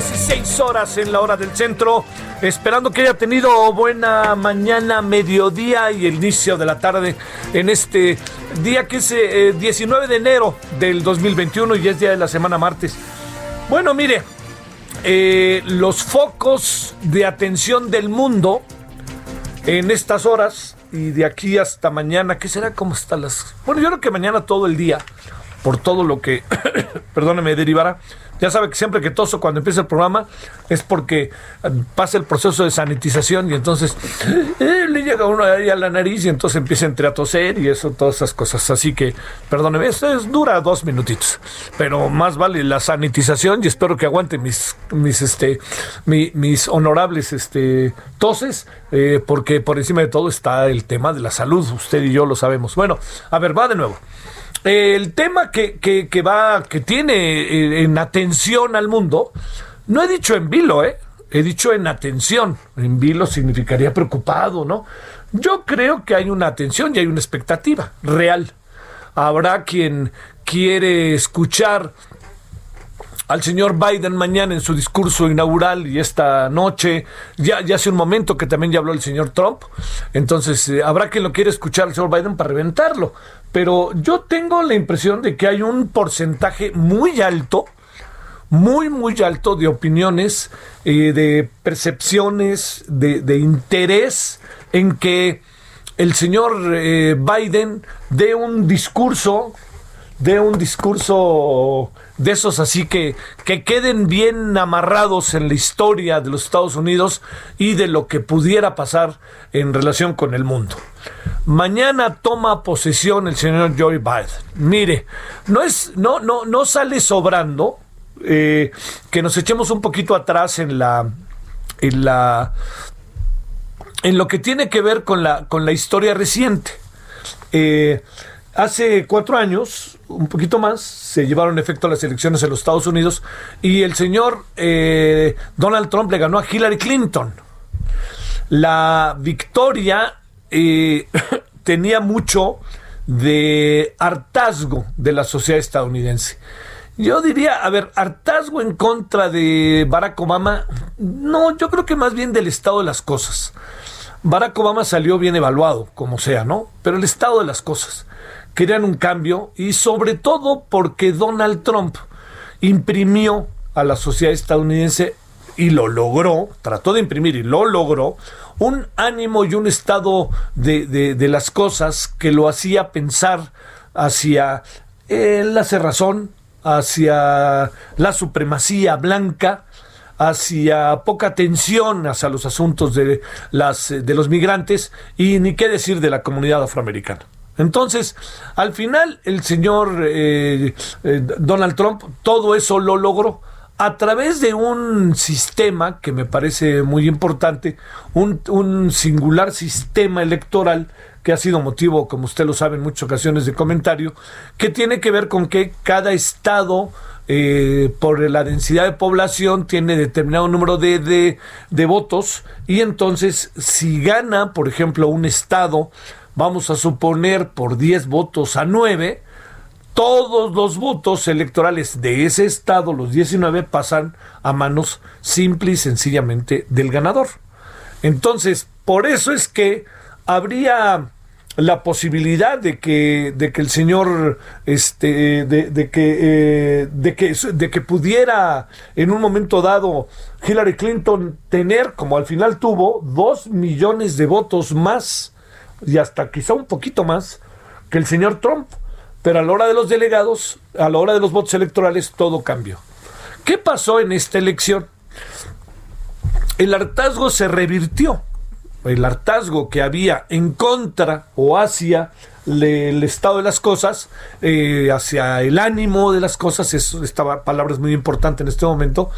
16 horas en la hora del centro. Esperando que haya tenido buena mañana, mediodía y inicio de la tarde en este día que es eh, 19 de enero del 2021 y es día de la semana martes. Bueno, mire, eh, los focos de atención del mundo en estas horas y de aquí hasta mañana, ¿qué será? ¿Cómo están las...? Bueno, yo creo que mañana todo el día, por todo lo que, perdóneme, derivará. Ya sabe que siempre que toso cuando empieza el programa es porque eh, pasa el proceso de sanitización y entonces eh, le llega uno ahí a la nariz y entonces empieza entre a toser y eso, todas esas cosas. Así que, perdóneme, esto es, dura dos minutitos, pero más vale la sanitización y espero que aguante mis, mis, este, mi- mis honorables este, toses, eh, porque por encima de todo está el tema de la salud, usted y yo lo sabemos. Bueno, a ver, va de nuevo. El tema que, que, que va, que tiene eh, en atención al mundo, no he dicho en vilo, ¿eh? He dicho en atención. En vilo significaría preocupado, ¿no? Yo creo que hay una atención y hay una expectativa real. Habrá quien quiere escuchar al señor Biden mañana en su discurso inaugural y esta noche, ya, ya hace un momento que también ya habló el señor Trump, entonces eh, habrá quien lo quiere escuchar al señor Biden para reventarlo, pero yo tengo la impresión de que hay un porcentaje muy alto, muy, muy alto de opiniones, eh, de percepciones, de, interés en que el señor eh, Biden dé un discurso de un discurso de esos así que, que queden bien amarrados en la historia de los Estados Unidos y de lo que pudiera pasar en relación con el mundo. Mañana toma posesión el señor Joe Biden. Mire, no es, no, no, no sale sobrando eh, que nos echemos un poquito atrás en la, en la, en lo que tiene que ver con la, con la historia reciente. Eh, hace cuatro años, un poquito más, se llevaron efecto las elecciones en los Estados Unidos y el señor eh, Donald Trump le ganó a Hillary Clinton. La victoria eh, tenía mucho de hartazgo de la sociedad estadounidense. Yo diría, a ver, hartazgo en contra de Barack Obama, no, yo creo que más bien del estado de las cosas. Barack Obama salió bien evaluado, como sea, ¿no? Pero el estado de las cosas. Querían un cambio y sobre todo porque Donald Trump imprimió a la sociedad estadounidense y lo logró, trató de imprimir y lo logró, un ánimo y un estado de, de- las cosas que lo hacía pensar hacia eh, la cerrazón, hacia la supremacía blanca, hacia poca atención hacia los asuntos de, las, eh, de los migrantes y ni qué decir de la comunidad afroamericana. Entonces, al final, el señor eh, eh, Donald Trump todo eso lo logró a través de un sistema que me parece muy importante, un, singular sistema electoral que ha sido motivo, como usted lo sabe, en muchas ocasiones de comentario, que tiene que ver con que cada estado eh, por la densidad de población tiene determinado número de, de votos. Y entonces si gana, por ejemplo, un estado, vamos a suponer por 10 votos a 9, todos los votos electorales de ese estado, los 19, pasan a manos simple y sencillamente del ganador. Entonces, por eso es que habría la posibilidad de que, de que el señor, este, de, que, eh, de, que, de que pudiera en un momento dado Hillary Clinton tener, como al final tuvo, dos millones de votos más y hasta quizá un poquito más que el señor Trump. Pero a la hora de los delegados, a la hora de los votos electorales, todo cambió. ¿Qué pasó en esta elección? El hartazgo se revirtió el hartazgo que había en contra o hacia el estado de las cosas, eh, hacia el ánimo de las cosas, esta palabra es muy importante en este momento,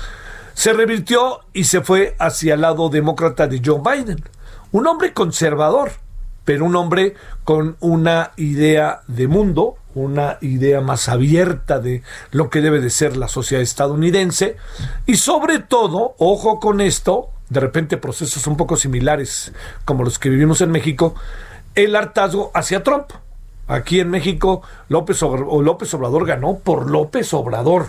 se revirtió y se fue hacia el lado demócrata de Joe Biden. Un hombre conservador, pero un hombre con una idea de mundo, una idea más abierta de lo que debe de ser la sociedad estadounidense y sobre todo, ojo con esto, de repente procesos un poco similares como los que vivimos en México, el hartazgo hacia Trump. Aquí en México López Obrador, López Obrador ganó por López Obrador,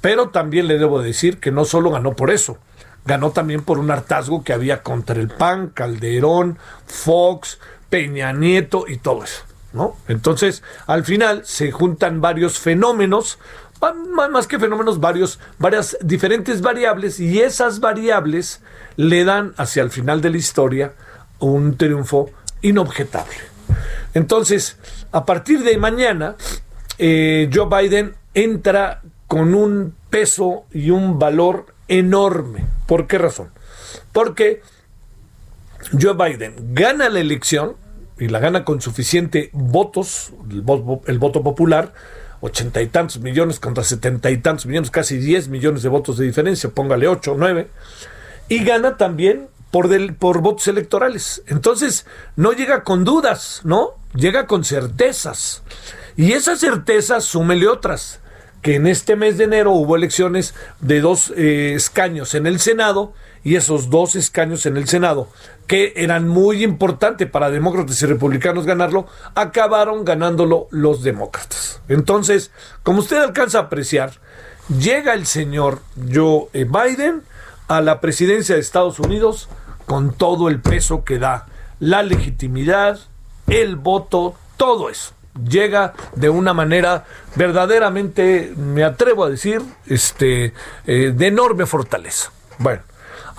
pero también le debo decir que no solo ganó por eso, ganó también por un hartazgo que había contra el PAN, Calderón, Fox, Peña Nieto y todo eso. ¿No? Entonces, al final se juntan varios fenómenos más que fenómenos varios, varias diferentes variables y esas variables le dan hacia el final de la historia un triunfo inobjetable. Entonces, a partir de mañana, eh, Joe Biden entra con un peso y un valor enorme. ¿Por qué razón? Porque Joe Biden gana la elección y la gana con suficiente votos, el voto popular, ochenta y tantos millones contra setenta y tantos millones, casi diez millones de votos de diferencia, póngale ocho, nueve, y gana también por, del, por votos electorales. Entonces, no llega con dudas, ¿no? Llega con certezas. Y esas certezas, súmele otras, que en este mes de enero hubo elecciones de dos eh, escaños en el Senado, y esos dos escaños en el Senado que eran muy importantes para demócratas y republicanos ganarlo, acabaron ganándolo los demócratas. Entonces, como usted alcanza a apreciar, llega el señor Joe Biden a la presidencia de Estados Unidos con todo el peso que da, la legitimidad, el voto, todo eso. Llega de una manera verdaderamente, me atrevo a decir, este, eh, de enorme fortaleza. Bueno,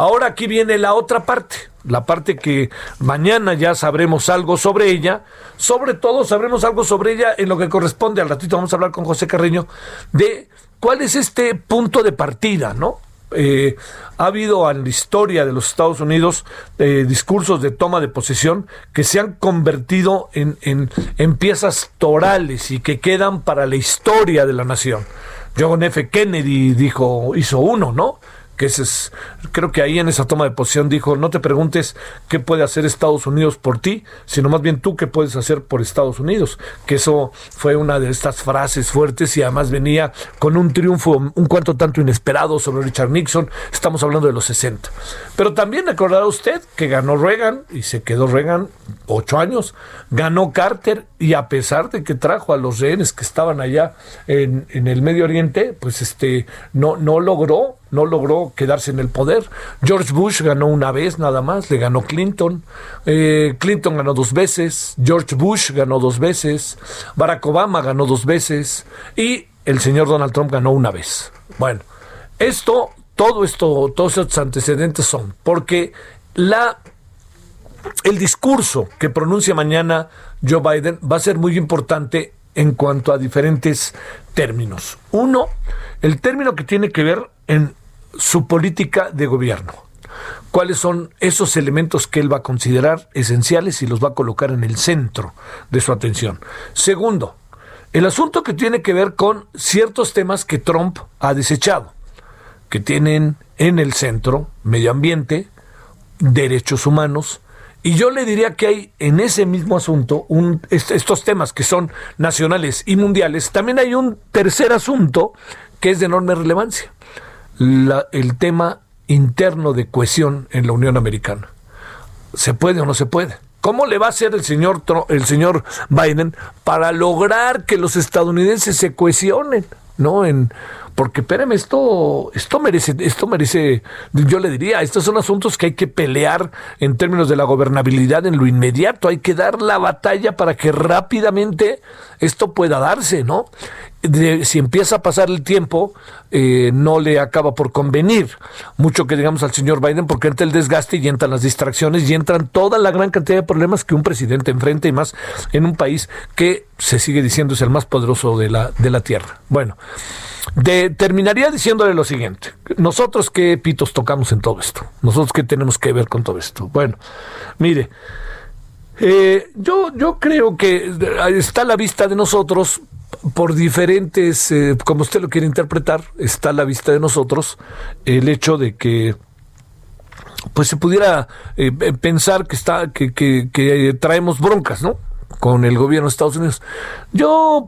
ahora aquí viene la otra parte la parte que mañana ya sabremos algo sobre ella, sobre todo sabremos algo sobre ella en lo que corresponde, al ratito vamos a hablar con José Carreño, de cuál es este punto de partida, ¿no? Eh, ha habido en la historia de los Estados Unidos eh, discursos de toma de posesión que se han convertido en, en, en piezas torales y que quedan para la historia de la nación. John F. Kennedy dijo, hizo uno, ¿no? Que es, creo que ahí en esa toma de posición dijo, no te preguntes qué puede hacer Estados Unidos por ti, sino más bien tú qué puedes hacer por Estados Unidos, que eso fue una de estas frases fuertes y además venía con un triunfo un cuanto tanto inesperado sobre Richard Nixon, estamos hablando de los 60. Pero también recordará usted que ganó Reagan y se quedó Reagan ocho años, ganó Carter y a pesar de que trajo a los rehenes que estaban allá en, en el Medio Oriente, pues este no, no logró no logró quedarse en el poder. George Bush ganó una vez nada más, le ganó Clinton. Eh, Clinton ganó dos veces, George Bush ganó dos veces, Barack Obama ganó dos veces y el señor Donald Trump ganó una vez. Bueno, esto, todo esto, todos estos antecedentes son porque la el discurso que pronuncia mañana Joe Biden va a ser muy importante en cuanto a diferentes términos. Uno, el término que tiene que ver en su política de gobierno. ¿Cuáles son esos elementos que él va a considerar esenciales y los va a colocar en el centro de su atención? Segundo, el asunto que tiene que ver con ciertos temas que Trump ha desechado, que tienen en el centro medio ambiente, derechos humanos, y yo le diría que hay en ese mismo asunto, un, estos temas que son nacionales y mundiales, también hay un tercer asunto que es de enorme relevancia el tema interno de cohesión en la Unión Americana. ¿Se puede o no se puede? ¿Cómo le va a hacer el señor, el señor Biden para lograr que los estadounidenses se cohesionen? ¿No? En, porque espérame, esto, esto merece, esto merece, yo le diría, estos son asuntos que hay que pelear en términos de la gobernabilidad en lo inmediato, hay que dar la batalla para que rápidamente esto pueda darse, ¿no? si empieza a pasar el tiempo, eh, no le acaba por convenir mucho que digamos al señor Biden, porque entra el desgaste y entran las distracciones y entran toda la gran cantidad de problemas que un presidente enfrenta y más en un país que se sigue diciendo es el más poderoso de la, de la tierra. Bueno, de, terminaría diciéndole lo siguiente. Nosotros qué pitos tocamos en todo esto. Nosotros qué tenemos que ver con todo esto. Bueno, mire. Eh, yo, yo creo que está a la vista de nosotros por diferentes, eh, como usted lo quiere interpretar, está a la vista de nosotros el hecho de que pues se pudiera eh, pensar que está que, que, que traemos broncas, ¿no? Con el gobierno de Estados Unidos. Yo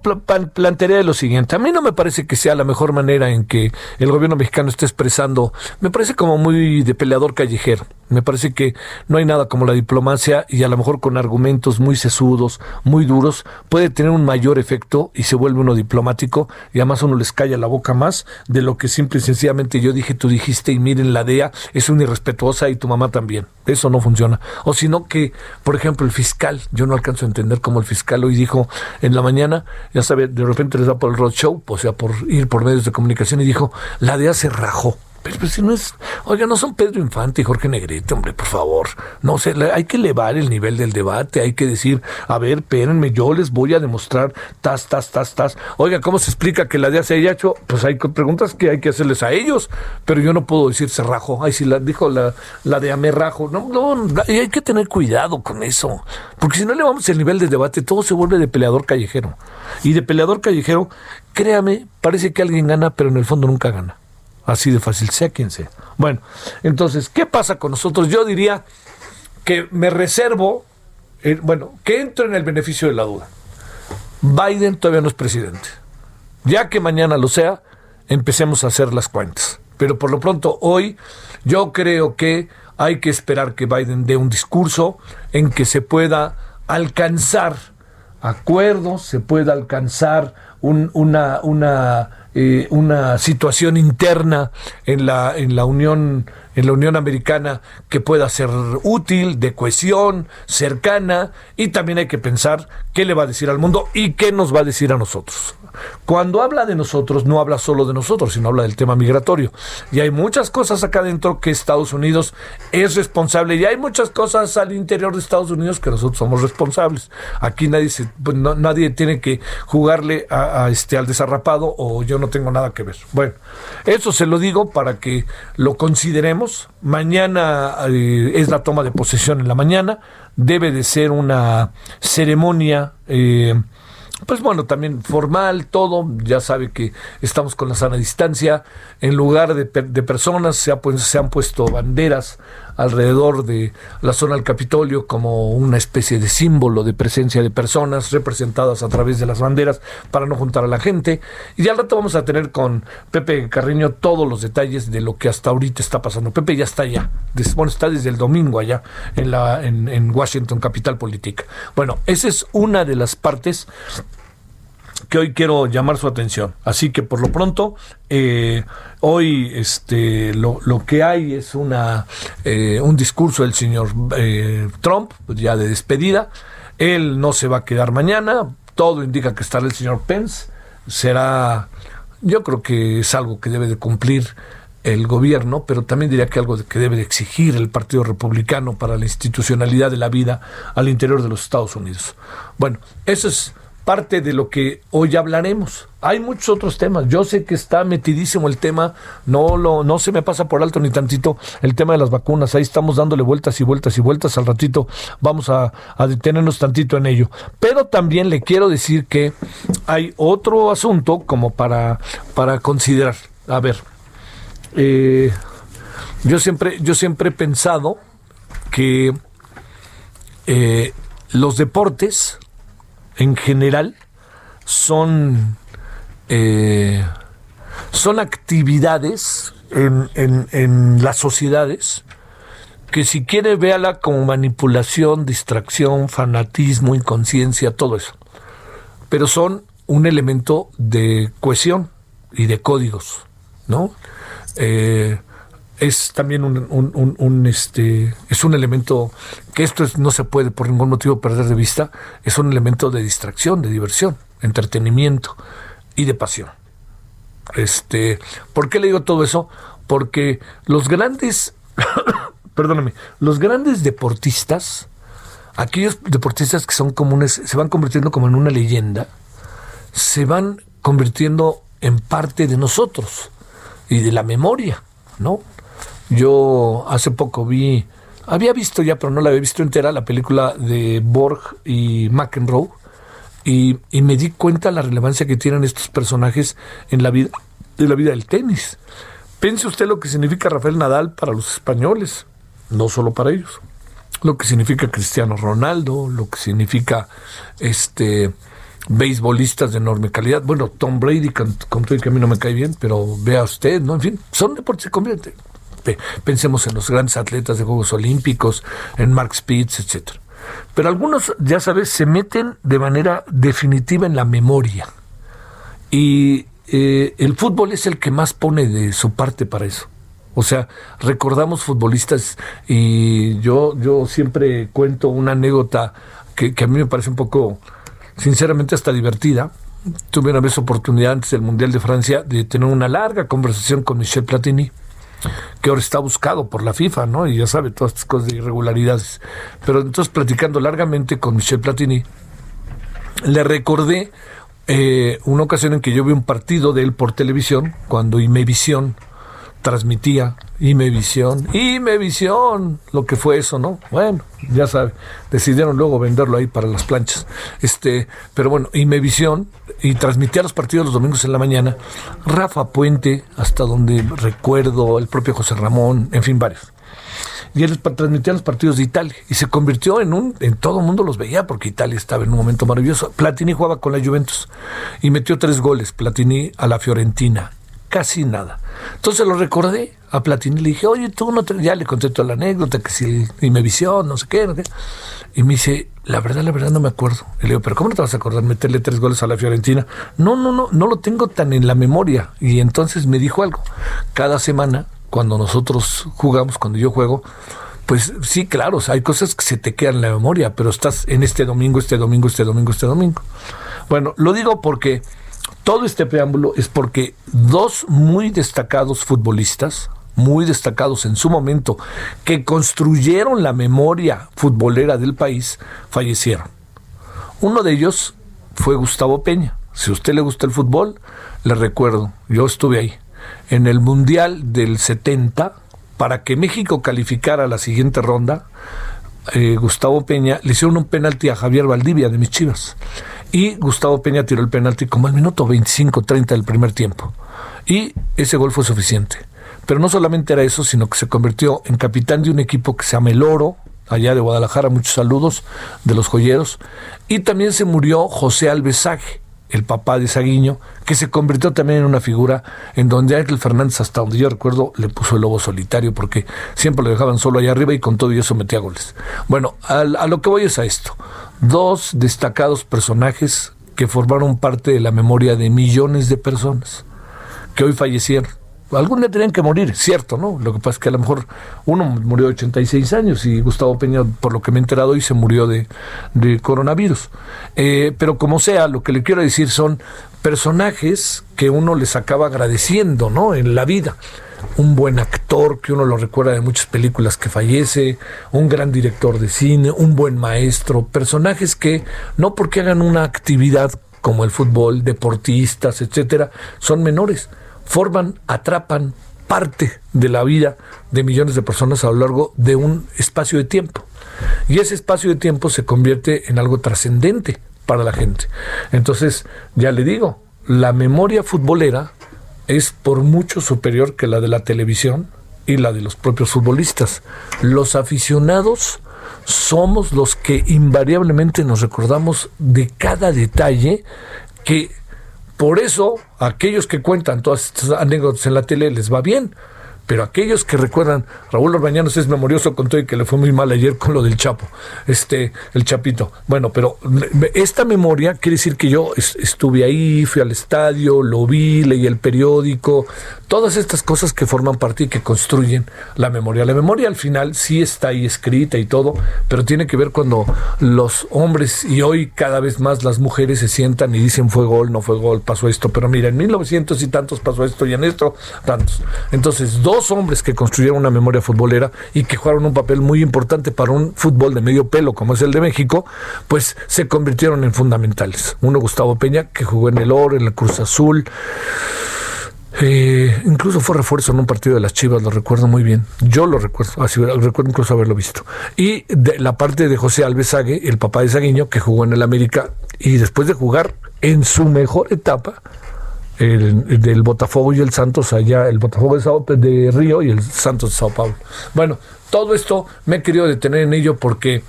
plantearía lo siguiente, a mí no me parece que sea la mejor manera en que el gobierno mexicano esté expresando, me parece como muy de peleador callejero. Me parece que no hay nada como la diplomacia y a lo mejor con argumentos muy sesudos, muy duros, puede tener un mayor efecto y se vuelve uno diplomático y además uno les calla la boca más de lo que simple y sencillamente yo dije, tú dijiste y miren la DEA es una irrespetuosa y tu mamá también. Eso no funciona. O sino que, por ejemplo, el fiscal, yo no alcanzo a entender cómo el fiscal hoy dijo en la mañana, ya sabe, de repente les da por el roadshow, o sea, por ir por medios de comunicación y dijo, la DEA se rajó. Pero, pues, si no es, oiga, no son Pedro Infante y Jorge Negrete, hombre, por favor. No sé, hay que elevar el nivel del debate, hay que decir, a ver, espérenme, yo les voy a demostrar, tas, tas, tas, tas. Oiga, ¿cómo se explica que la DEA se haya hecho? Pues hay preguntas que hay que hacerles a ellos, pero yo no puedo decir se rajo. Ay, si la dijo la, la DEA me rajo. No, no, hay que tener cuidado con eso, porque si no elevamos el nivel del debate, todo se vuelve de peleador callejero. Y de peleador callejero, créame, parece que alguien gana, pero en el fondo nunca gana. Así de fácil, sea. Bueno, entonces, ¿qué pasa con nosotros? Yo diría que me reservo, eh, bueno, que entro en el beneficio de la duda. Biden todavía no es presidente. Ya que mañana lo sea, empecemos a hacer las cuentas. Pero por lo pronto, hoy yo creo que hay que esperar que Biden dé un discurso en que se pueda alcanzar acuerdos, se pueda alcanzar una, una eh, una situación interna en la, en la Unión en la Unión Americana que pueda ser útil, de cohesión, cercana, y también hay que pensar qué le va a decir al mundo y qué nos va a decir a nosotros. Cuando habla de nosotros, no habla solo de nosotros, sino habla del tema migratorio. Y hay muchas cosas acá dentro que Estados Unidos es responsable y hay muchas cosas al interior de Estados Unidos que nosotros somos responsables. Aquí nadie, se, pues, nadie tiene que jugarle a, este, al desarrapado o yo no tengo nada que ver. Bueno, eso se lo digo para que lo consideremos Mañana eh, es la toma de posesión en la mañana. Debe de ser una ceremonia. Eh, pues bueno, también formal, todo, ya sabe que estamos con la sana distancia, en lugar de, personas se, se, han puesto banderas alrededor de la zona del Capitolio como una especie de símbolo de presencia de personas representadas a través de las banderas para no juntar a la gente. Y ya al rato vamos a tener con Pepe Carreño todos los detalles de lo que hasta ahorita está pasando. Pepe ya está allá, bueno, está desde el domingo allá en, la, en, en Washington, capital política. Bueno, esa es una de las partes que hoy quiero llamar su atención. Así que por lo pronto, eh, hoy este, lo, que hay es una, eh, un discurso del señor eh, Trump, pues ya de despedida. Él no se va a quedar mañana. Todo indica que estará el señor Pence. Será, yo creo que es algo que debe de cumplir el gobierno, pero también diría que algo que debe de exigir el Partido Republicano para la institucionalidad de la vida al interior de los Estados Unidos. Bueno, eso es parte de lo que hoy hablaremos. Hay muchos otros temas. Yo sé que está metidísimo el tema, no lo no se me pasa por alto ni tantito el tema de las vacunas. Ahí estamos dándole vueltas y vueltas y vueltas. Al ratito vamos a, detenernos tantito en ello. Pero también le quiero decir que hay otro asunto como para, para considerar. A ver, eh, yo siempre yo siempre he pensado que eh, los deportes en general son, eh, son actividades en, en, en, las sociedades que si quiere véala como manipulación, distracción, fanatismo, inconsciencia, todo eso. Pero son un elemento de cohesión y de códigos, ¿no? Eh, es también un, este es un elemento que esto no se puede por ningún motivo perder de vista es un elemento de distracción de diversión entretenimiento y de pasión. Este por qué le digo todo eso porque los grandes perdóname los grandes deportistas aquellos deportistas que son comunes se van convirtiendo como en una leyenda se van convirtiendo en parte de nosotros y de la memoria no yo hace poco vi, había visto ya, pero no la había visto entera, la película de Borg y McEnroe, y, y me di cuenta la relevancia que tienen estos personajes en la vida, en la vida del tenis. Piense usted lo que significa Rafael Nadal para los españoles, no solo para ellos. Lo que significa Cristiano Ronaldo, lo que significa este beisbolistas de enorme calidad. Bueno, Tom Brady, con, con todo que a mí no me cae bien, pero vea usted, ¿no? En fin, son deportes que se convierten pensemos en los grandes atletas de Juegos Olímpicos, en Mark Spitz, etcétera. Pero algunos, ya sabes, se meten de manera definitiva en la memoria. Y eh, el fútbol es el que más pone de su parte para eso. O sea, recordamos futbolistas y yo, yo siempre cuento una anécdota que, que a mí me parece un poco, sinceramente, hasta divertida. Tuve una vez oportunidad antes del Mundial de Francia de tener una larga conversación con Michel Platini que ahora está buscado por la FIFA, ¿no? Y ya sabe todas estas cosas de irregularidades. Pero entonces, platicando largamente con Michel Platini, le recordé eh, una ocasión en que yo vi un partido de él por televisión, cuando Imevisión transmitía Imevisión, Imevisión, lo que fue eso, ¿no? Bueno, ya sabe, decidieron luego venderlo ahí para las planchas. Este, pero bueno, Imevisión y transmitía los partidos los domingos en la mañana. Rafa Puente, hasta donde recuerdo, el propio José Ramón, en fin, varios. Y él transmitía los partidos de Italia y se convirtió en un, en todo el mundo los veía porque Italia estaba en un momento maravilloso. Platini jugaba con la Juventus y metió tres goles, Platini a la Fiorentina casi nada. Entonces lo recordé a Platini y le dije, oye, tú no te... Ya le conté toda la anécdota, que si me visión, no sé qué, no qué. Y me dice, la verdad, la verdad no me acuerdo. Y le digo, pero ¿cómo no te vas a acordar meterle tres goles a la Fiorentina? No, no, no, no lo tengo tan en la memoria. Y entonces me dijo algo. Cada semana, cuando nosotros jugamos, cuando yo juego, pues sí, claro, hay cosas que se te quedan en la memoria, pero estás en este domingo, este domingo, este domingo, este domingo. Bueno, lo digo porque todo este preámbulo es porque dos muy destacados futbolistas, muy destacados en su momento, que construyeron la memoria futbolera del país, fallecieron. Uno de ellos fue Gustavo Peña. Si a usted le gusta el fútbol, le recuerdo, yo estuve ahí. En el Mundial del 70, para que México calificara la siguiente ronda, eh, Gustavo Peña le hicieron un penalti a Javier Valdivia de mis chivas y Gustavo Peña tiró el penalti como al minuto 25-30 del primer tiempo. Y ese gol fue suficiente. Pero no solamente era eso, sino que se convirtió en capitán de un equipo que se llama El Oro, allá de Guadalajara, muchos saludos de los joyeros. Y también se murió José Alvesaje, el papá de Saguiño, que se convirtió también en una figura en donde Ángel Fernández, hasta donde yo recuerdo, le puso el lobo solitario, porque siempre lo dejaban solo allá arriba y con todo y eso metía goles. Bueno, a, a lo que voy es a esto dos destacados personajes que formaron parte de la memoria de millones de personas que hoy fallecieron. Algún día tenían que morir, cierto, ¿no? Lo que pasa es que a lo mejor uno murió de 86 años y Gustavo Peña, por lo que me he enterado hoy, se murió de, coronavirus. Eh, pero como sea, lo que le quiero decir son personajes que uno les acaba agradeciendo, ¿no? En la vida un buen actor que uno lo recuerda de muchas películas que fallece, un gran director de cine, un buen maestro, personajes que no porque hagan una actividad como el fútbol, deportistas, etcétera, son menores, forman, atrapan parte de la vida de millones de personas a lo largo de un espacio de tiempo. Y ese espacio de tiempo se convierte en algo trascendente para la gente. Entonces, ya le digo, la memoria futbolera es por mucho superior que la de la televisión y la de los propios futbolistas. Los aficionados somos los que invariablemente nos recordamos de cada detalle que por eso aquellos que cuentan todas estas anécdotas en la tele les va bien, pero aquellos que recuerdan, Raúl Orbañanos es memorioso con todo y que le fue muy mal ayer con lo del Chapo, este, el Chapito. Bueno, pero esta memoria quiere decir que yo estuve ahí, fui al estadio, lo vi, leí el periódico, todas estas cosas que forman parte y que construyen la memoria. La memoria al final sí está ahí escrita y todo, pero tiene que ver cuando los hombres y hoy cada vez más las mujeres se sientan y dicen fue gol, no fue gol, pasó esto, pero mira, en 1900 y tantos pasó esto y en esto tantos. Entonces, dos hombres que construyeron una memoria futbolera y que jugaron un papel muy importante para un fútbol de medio pelo como es el de México, pues se convirtieron en fundamentales. Uno Gustavo Peña, que jugó en el Oro, en la Cruz Azul. Eh, incluso fue refuerzo en un partido de las Chivas, lo recuerdo muy bien. Yo lo recuerdo, así recuerdo incluso haberlo visto. Y de la parte de José Alves Sague, el papá de Saguiño, que jugó en el América y después de jugar en su mejor etapa, el, del Botafogo y el Santos allá, el Botafogo de, Sao, de Río y el Santos de Sao Paulo. Bueno, todo esto me he querido detener en ello porque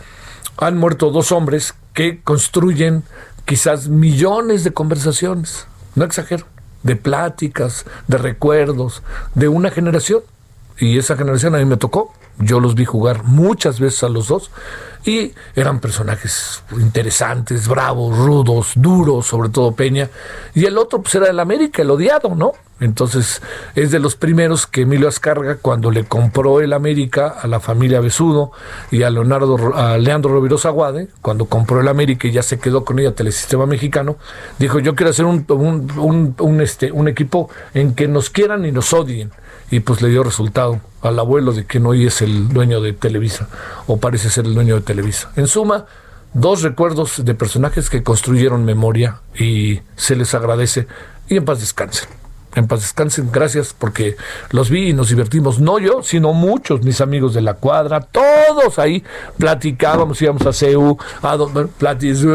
han muerto dos hombres que construyen quizás millones de conversaciones, no exagero, de pláticas, de recuerdos, de una generación. Y esa generación a mí me tocó. Yo los vi jugar muchas veces a los dos y eran personajes interesantes, bravos, rudos, duros, sobre todo Peña. Y el otro pues era el América, el odiado, ¿no? Entonces es de los primeros que Emilio Ascarga, cuando le compró el América a la familia Besudo y a Leonardo, a Leandro Rovirosa Aguade, cuando compró el América y ya se quedó con ella Telesistema Mexicano, dijo yo quiero hacer un, un, este, un equipo en que nos quieran y nos odien y pues le dio resultado al abuelo de que hoy es el dueño de Televisa o parece ser el dueño de Televisa. En suma, dos recuerdos de personajes que construyeron memoria y se les agradece y en paz descansen en paz descansen, gracias porque los vi y nos divertimos, no yo, sino muchos, mis amigos de la cuadra, todos ahí platicábamos, íbamos a CEU, a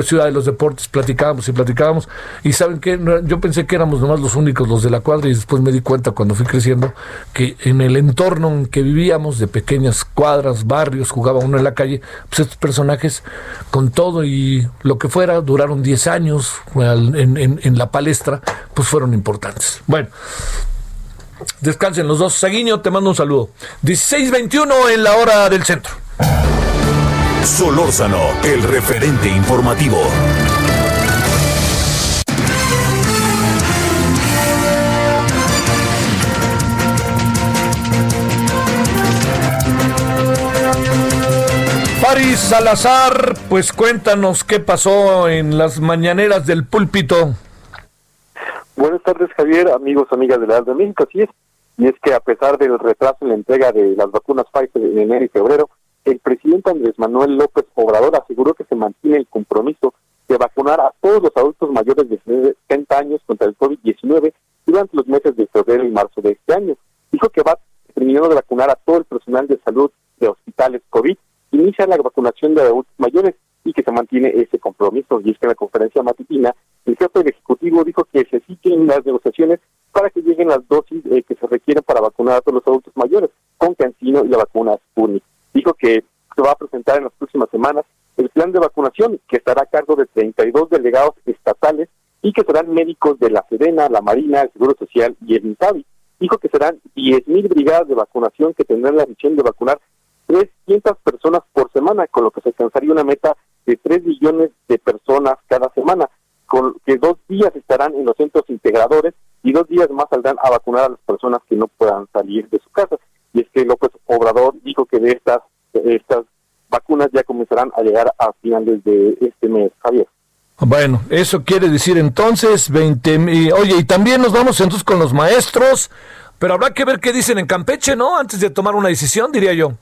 Ciudad de los Deportes, platicábamos y platicábamos, y saben que yo pensé que éramos nomás los únicos los de la cuadra y después me di cuenta cuando fui creciendo que en el entorno en que vivíamos, de pequeñas cuadras, barrios, jugaba uno en la calle, pues estos personajes con todo y lo que fuera, duraron 10 años en, en, en la palestra, pues fueron importantes. Bueno, Descansen los dos. Saguiño, te mando un saludo. 16.21 en la hora del centro. Solórzano, el referente informativo. Paris Salazar, pues cuéntanos qué pasó en las mañaneras del púlpito. Buenas tardes, Javier, amigos, amigas de la de México. Así es, y es que a pesar del retraso en la entrega de las vacunas Pfizer en enero y febrero, el presidente Andrés Manuel López Obrador aseguró que se mantiene el compromiso de vacunar a todos los adultos mayores de 70 años contra el COVID-19 durante los meses de febrero y marzo de este año. Dijo que va terminando de vacunar a todo el personal de salud de hospitales COVID, inicia la vacunación de adultos mayores y que se mantiene ese compromiso. Y es que en la conferencia matutina el jefe del Ejecutivo dijo que se siguen las negociaciones para que lleguen las dosis eh, que se requieren para vacunar a todos los adultos mayores con Cancino y la vacuna Sputnik. Dijo que se va a presentar en las próximas semanas el plan de vacunación que estará a cargo de 32 delegados estatales y que serán médicos de la Sedena, la Marina, el Seguro Social y el INSABI. Dijo que serán 10.000 brigadas de vacunación que tendrán la misión de vacunar 300 personas por semana, con lo que se alcanzaría una meta de 3 millones de personas cada semana con que dos días estarán en los centros integradores y dos días más saldrán a vacunar a las personas que no puedan salir de su casa. Y es que López Obrador dijo que de estas, estas vacunas ya comenzarán a llegar a finales de este mes, Javier. Bueno, eso quiere decir entonces 20 oye, y también nos vamos entonces con los maestros, pero habrá que ver qué dicen en Campeche, ¿no? Antes de tomar una decisión, diría yo.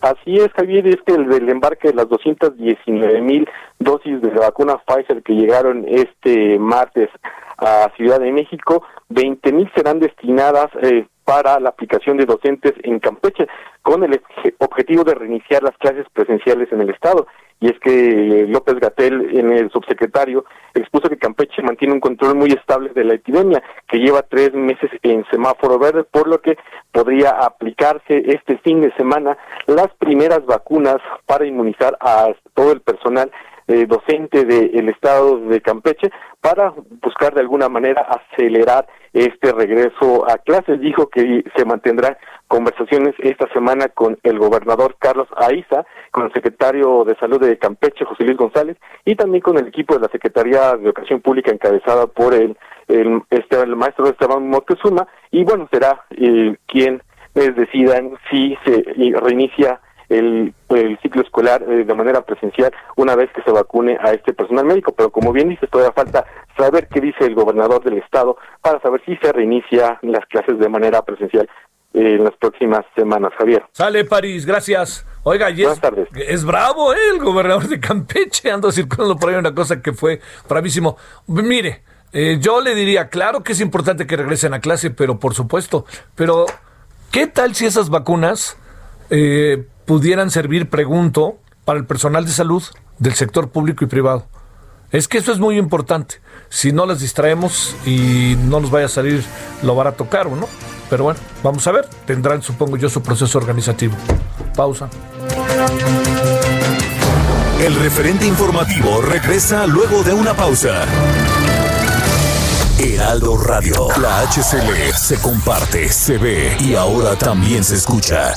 Así es, Javier, es que el del embarque de las 219 mil dosis de la vacuna Pfizer que llegaron este martes a Ciudad de México, 20 mil serán destinadas eh, para la aplicación de docentes en Campeche, con el objetivo de reiniciar las clases presenciales en el Estado. Y es que López Gatel, en el subsecretario, expuso que Campeche mantiene un control muy estable de la epidemia, que lleva tres meses en semáforo verde, por lo que podría aplicarse este fin de semana las primeras vacunas para inmunizar a todo el personal eh, docente del estado de Campeche para buscar de alguna manera acelerar este regreso a clases. Dijo que se mantendrán conversaciones esta semana con el gobernador Carlos Aiza, con el secretario de Salud de Campeche, José Luis González, y también con el equipo de la Secretaría de Educación Pública encabezada por el, el, este, el maestro Esteban Moctezuma, y bueno, será eh, quien les decidan si se reinicia el, ciclo escolar eh, de manera presencial una vez que se vacune a este personal médico. Pero como bien dice, todavía falta saber qué dice el gobernador del estado para saber si se reinicia las clases de manera presencial eh, en las próximas semanas, Javier. Sale París, gracias. Oiga, y es, tardes. es bravo ¿eh? el gobernador de Campeche, ando circulando por ahí una cosa que fue bravísimo. Mire, eh, yo le diría, claro que es importante que regresen a clase, pero por supuesto, pero ¿qué tal si esas vacunas eh, pudieran servir, pregunto, para el personal de salud del sector público y privado. Es que eso es muy importante. Si no las distraemos y no nos vaya a salir lo barato caro, ¿no? Pero bueno, vamos a ver. Tendrán, supongo yo, su proceso organizativo. Pausa. El referente informativo regresa luego de una pausa. Heraldo Radio, la HCL se comparte, se ve y ahora también se escucha.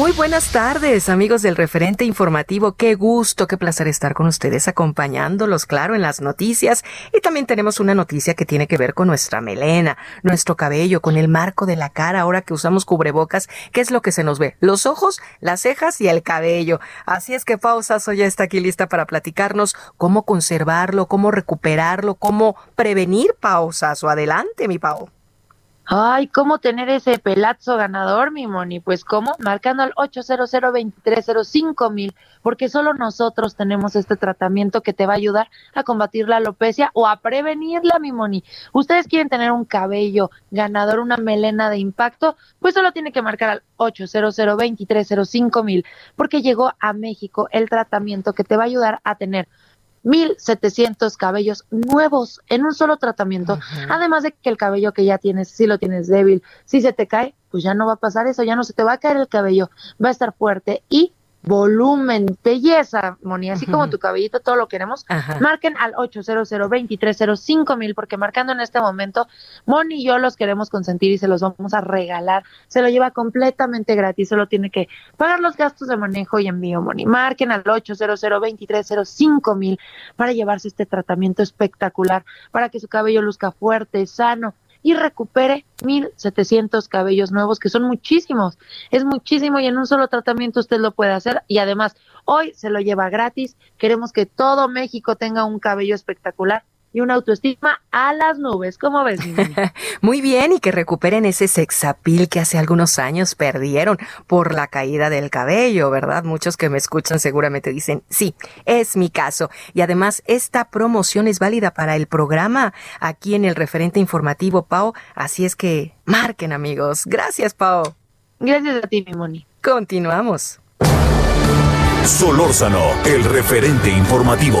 Muy buenas tardes, amigos del referente informativo. Qué gusto, qué placer estar con ustedes acompañándolos, claro, en las noticias. Y también tenemos una noticia que tiene que ver con nuestra melena, nuestro cabello, con el marco de la cara ahora que usamos cubrebocas. ¿Qué es lo que se nos ve? Los ojos, las cejas y el cabello. Así es que Pausa soy ya está aquí lista para platicarnos cómo conservarlo, cómo recuperarlo, cómo prevenir pausas. O adelante, mi Pau. Ay, ¿cómo tener ese pelazo ganador, mi Moni? Pues, ¿cómo? Marcando al 800 mil, porque solo nosotros tenemos este tratamiento que te va a ayudar a combatir la alopecia o a prevenirla, mi Moni. Ustedes quieren tener un cabello ganador, una melena de impacto, pues solo tiene que marcar al 800 mil, porque llegó a México el tratamiento que te va a ayudar a tener 1700 cabellos nuevos en un solo tratamiento. Además de que el cabello que ya tienes, si lo tienes débil, si se te cae, pues ya no va a pasar eso, ya no se te va a caer el cabello, va a estar fuerte y volumen, belleza, Moni, así como tu cabellito, todo lo queremos, marquen al 800 mil porque marcando en este momento, Moni y yo los queremos consentir y se los vamos a regalar, se lo lleva completamente gratis, solo tiene que pagar los gastos de manejo y envío, Moni, marquen al 800 mil para llevarse este tratamiento espectacular, para que su cabello luzca fuerte, sano, y recupere 1.700 cabellos nuevos, que son muchísimos, es muchísimo y en un solo tratamiento usted lo puede hacer y además hoy se lo lleva gratis. Queremos que todo México tenga un cabello espectacular y una autoestima a las nubes. ¿Cómo ves? Muy bien, y que recuperen ese sexapil que hace algunos años perdieron por la caída del cabello, ¿verdad? Muchos que me escuchan seguramente dicen, sí, es mi caso. Y además, esta promoción es válida para el programa aquí en el referente informativo, Pau. Así es que marquen, amigos. Gracias, Pau. Gracias a ti, mi Moni. Continuamos. Solórzano, el referente informativo.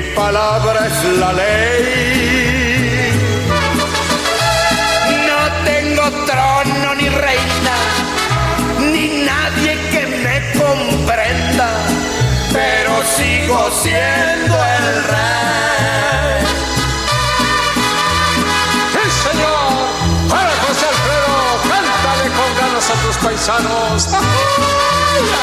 mi palabra es la ley. No tengo trono ni reina, ni nadie que me comprenda, pero sigo siendo el rey. ¡Sí, señor! ¡Para José Alfredo! ¡Cántale con ganas a tus paisanos! Una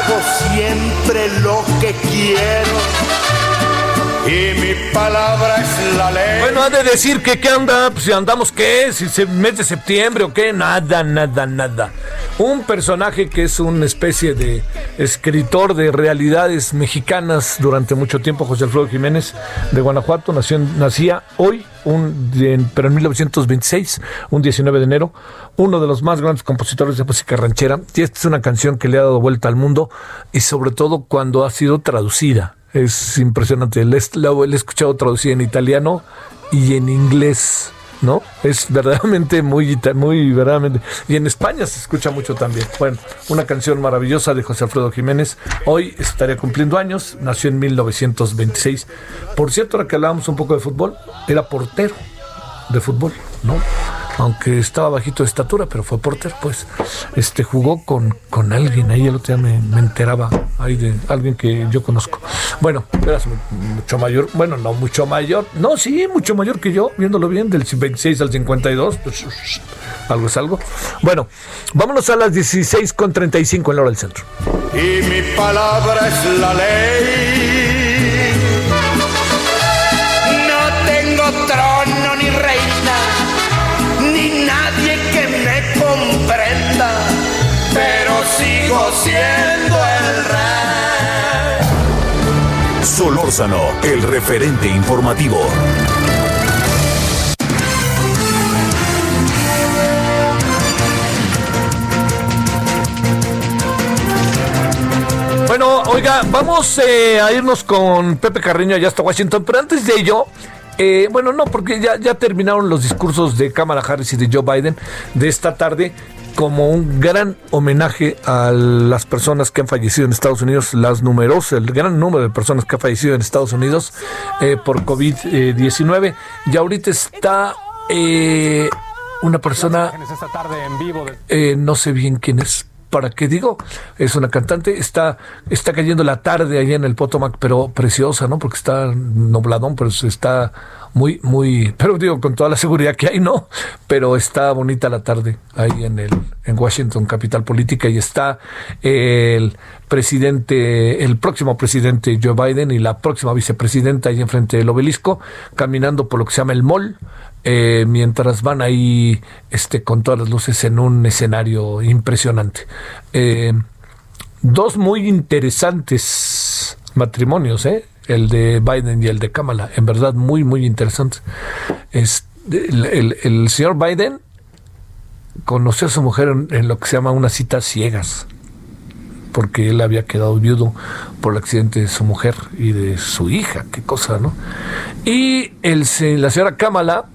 hago siempre lo que quiero y mi palabra es la ley. Bueno, ha de decir que qué anda, pues si andamos qué, si se mes de septiembre o qué, nada, nada, nada. Un personaje que es una especie de escritor de realidades mexicanas durante mucho tiempo, José Alfredo Jiménez de Guanajuato, nació nacía hoy, un, pero en 1926, un 19 de enero, uno de los más grandes compositores de música ranchera. Y esta es una canción que le ha dado vuelta al mundo y sobre todo cuando ha sido traducida es impresionante. Le, he escuchado traducir en italiano y en inglés, ¿no? Es verdaderamente muy, muy, verdaderamente. Y en España se escucha mucho también. Bueno, una canción maravillosa de José Alfredo Jiménez. Hoy estaría cumpliendo años. Nació en 1926. Por cierto, ahora que hablábamos un poco de fútbol, era portero de fútbol, ¿no? Aunque estaba bajito de estatura, pero fue porter, pues este jugó con, con alguien, ahí el otro día me, enteraba, ahí de alguien que yo conozco. Bueno, eras mucho mayor, bueno, no mucho mayor, no, sí, mucho mayor que yo, viéndolo bien, del 26 al 52, pues algo es algo. Bueno, vámonos a las 16 con 35 en la hora del centro. Y mi palabra es la ley. Solórzano, el referente informativo. Bueno, oiga, vamos eh, a irnos con Pepe Carreño allá hasta Washington, pero antes de ello, eh, bueno, no, porque ya, ya terminaron los discursos de Kamala Harris y de Joe Biden de esta tarde como un gran homenaje a las personas que han fallecido en Estados Unidos, las numerosas, el gran número de personas que han fallecido en Estados Unidos eh, por COVID-19. Y ahorita está eh, una persona, eh, no sé bien quién es, para qué digo, es una cantante, está, está cayendo la tarde allá en el Potomac, pero preciosa, ¿no? Porque está nobladón, pero está muy, muy, pero digo, con toda la seguridad que hay, no, pero está bonita la tarde ahí en el, en Washington, capital política, y está el presidente, el próximo presidente Joe Biden y la próxima vicepresidenta ahí enfrente del obelisco, caminando por lo que se llama el mall, eh, mientras van ahí este, con todas las luces en un escenario impresionante. Eh, dos muy interesantes matrimonios, ¿eh? el de Biden y el de Kamala, en verdad muy, muy interesantes. Es, el, señor Biden conoció a su mujer en, lo que se llama una cita ciegas, porque él había quedado viudo por el accidente de su mujer y de su hija, qué cosa, ¿no? Y el, la señora Kamala,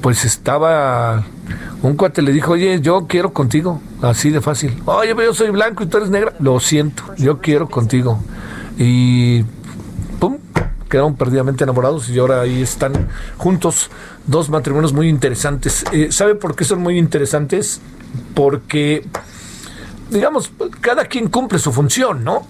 pues estaba, un cuate le dijo, oye, yo quiero contigo, así de fácil. Oye, pero yo soy blanco y tú eres negra. Lo siento, yo quiero contigo. Y quedaron perdidamente enamorados y ahora ahí están juntos dos matrimonios muy interesantes. Eh, ¿Sabe por qué son muy interesantes? Porque, digamos, cada quien cumple su función, ¿no?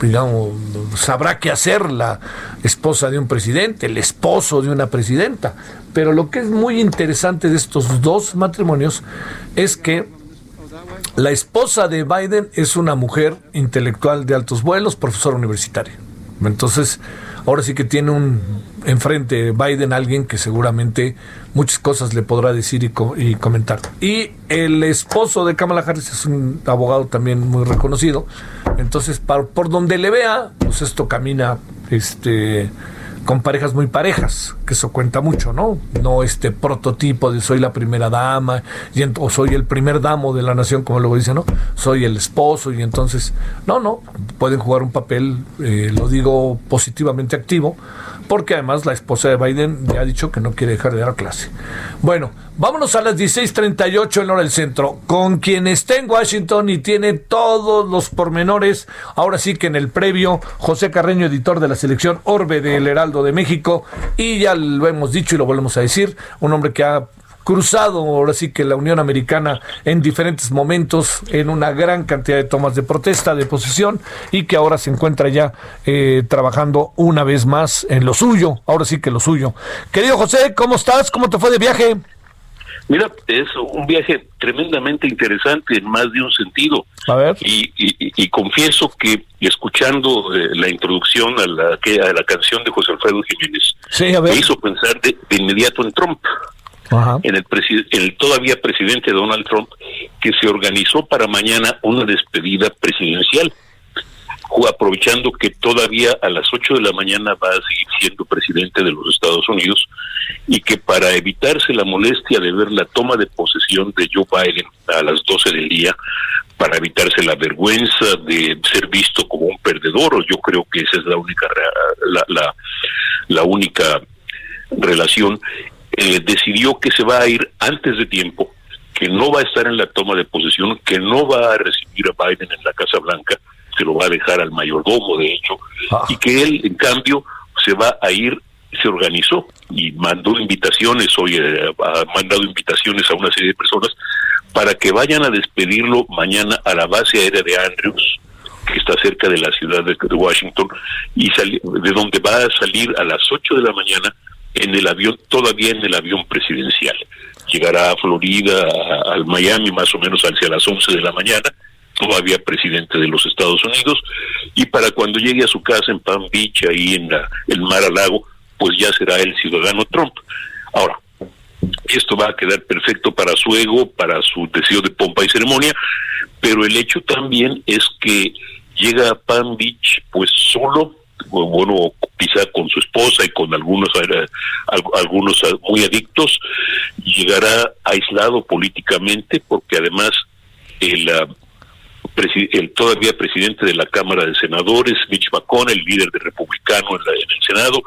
Digamos, sabrá qué hacer la esposa de un presidente, el esposo de una presidenta. Pero lo que es muy interesante de estos dos matrimonios es que la esposa de Biden es una mujer intelectual de altos vuelos, profesora universitaria. Entonces, ahora sí que tiene un enfrente Biden alguien que seguramente muchas cosas le podrá decir y, comentar. Y el esposo de Kamala Harris es un abogado también muy reconocido. Entonces, por donde le vea, pues esto camina este con parejas muy parejas, que eso cuenta mucho, ¿no? No este prototipo de soy la primera dama y o soy el primer damo de la nación, como luego dice, ¿no? Soy el esposo y entonces, no, no, pueden jugar un papel, eh, lo digo positivamente activo, porque además la esposa de Biden le ha dicho que no quiere dejar de dar clase. Bueno, vámonos a las 16:38 en hora del centro, con quien está en Washington y tiene todos los pormenores, ahora sí que en el previo, José Carreño, editor de la selección Orbe del Heraldo de México y ya lo hemos dicho y lo volvemos a decir, un hombre que ha cruzado ahora sí que la Unión Americana en diferentes momentos en una gran cantidad de tomas de protesta, de posición y que ahora se encuentra ya eh, trabajando una vez más en lo suyo, ahora sí que lo suyo. Querido José, ¿cómo estás? ¿Cómo te fue de viaje? Mira, es un viaje tremendamente interesante en más de un sentido. A ver. Y, y, confieso que escuchando eh, la introducción a la, que, a la canción de José Alfredo Jiménez, me hizo pensar de, inmediato en Trump. En, el el todavía presidente Donald Trump, que se organizó para mañana una despedida presidencial aprovechando que todavía a las 8 de la mañana va a seguir siendo presidente de los Estados Unidos y que para evitarse la molestia de ver la toma de posesión de Joe Biden a las 12 del día, para evitarse la vergüenza de ser visto como un perdedor, yo creo que esa es la única la, la, la única relación, eh, decidió que se va a ir antes de tiempo, que no va a estar en la toma de posesión, que no va a recibir a Biden en la Casa Blanca, se lo va a dejar al mayordomo, de hecho, ah. y que él, en cambio, se va a ir, se organizó y mandó invitaciones, hoy eh, ha mandado invitaciones a una serie de personas para que vayan a despedirlo mañana a la base aérea de Andrews, que está cerca de la ciudad de, Washington, y de donde va a salir a las 8 de la mañana en el avión, todavía en el avión presidencial. Llegará a Florida, al Miami, más o menos hacia las 11 de la mañana, todavía presidente de los Estados Unidos, y para cuando llegue a su casa en Palm Beach, ahí en la, el Mar a Lago, pues ya será el ciudadano Trump. Ahora, esto va a quedar perfecto para su ego, para su deseo de pompa y ceremonia, pero el hecho también es que llega a Palm Beach pues solo, bueno, quizá con su esposa y con algunos eh, algunos muy adictos, llegará aislado políticamente porque además el el todavía presidente de la Cámara de Senadores, Mitch McConnell, el líder de republicano en, el Senado,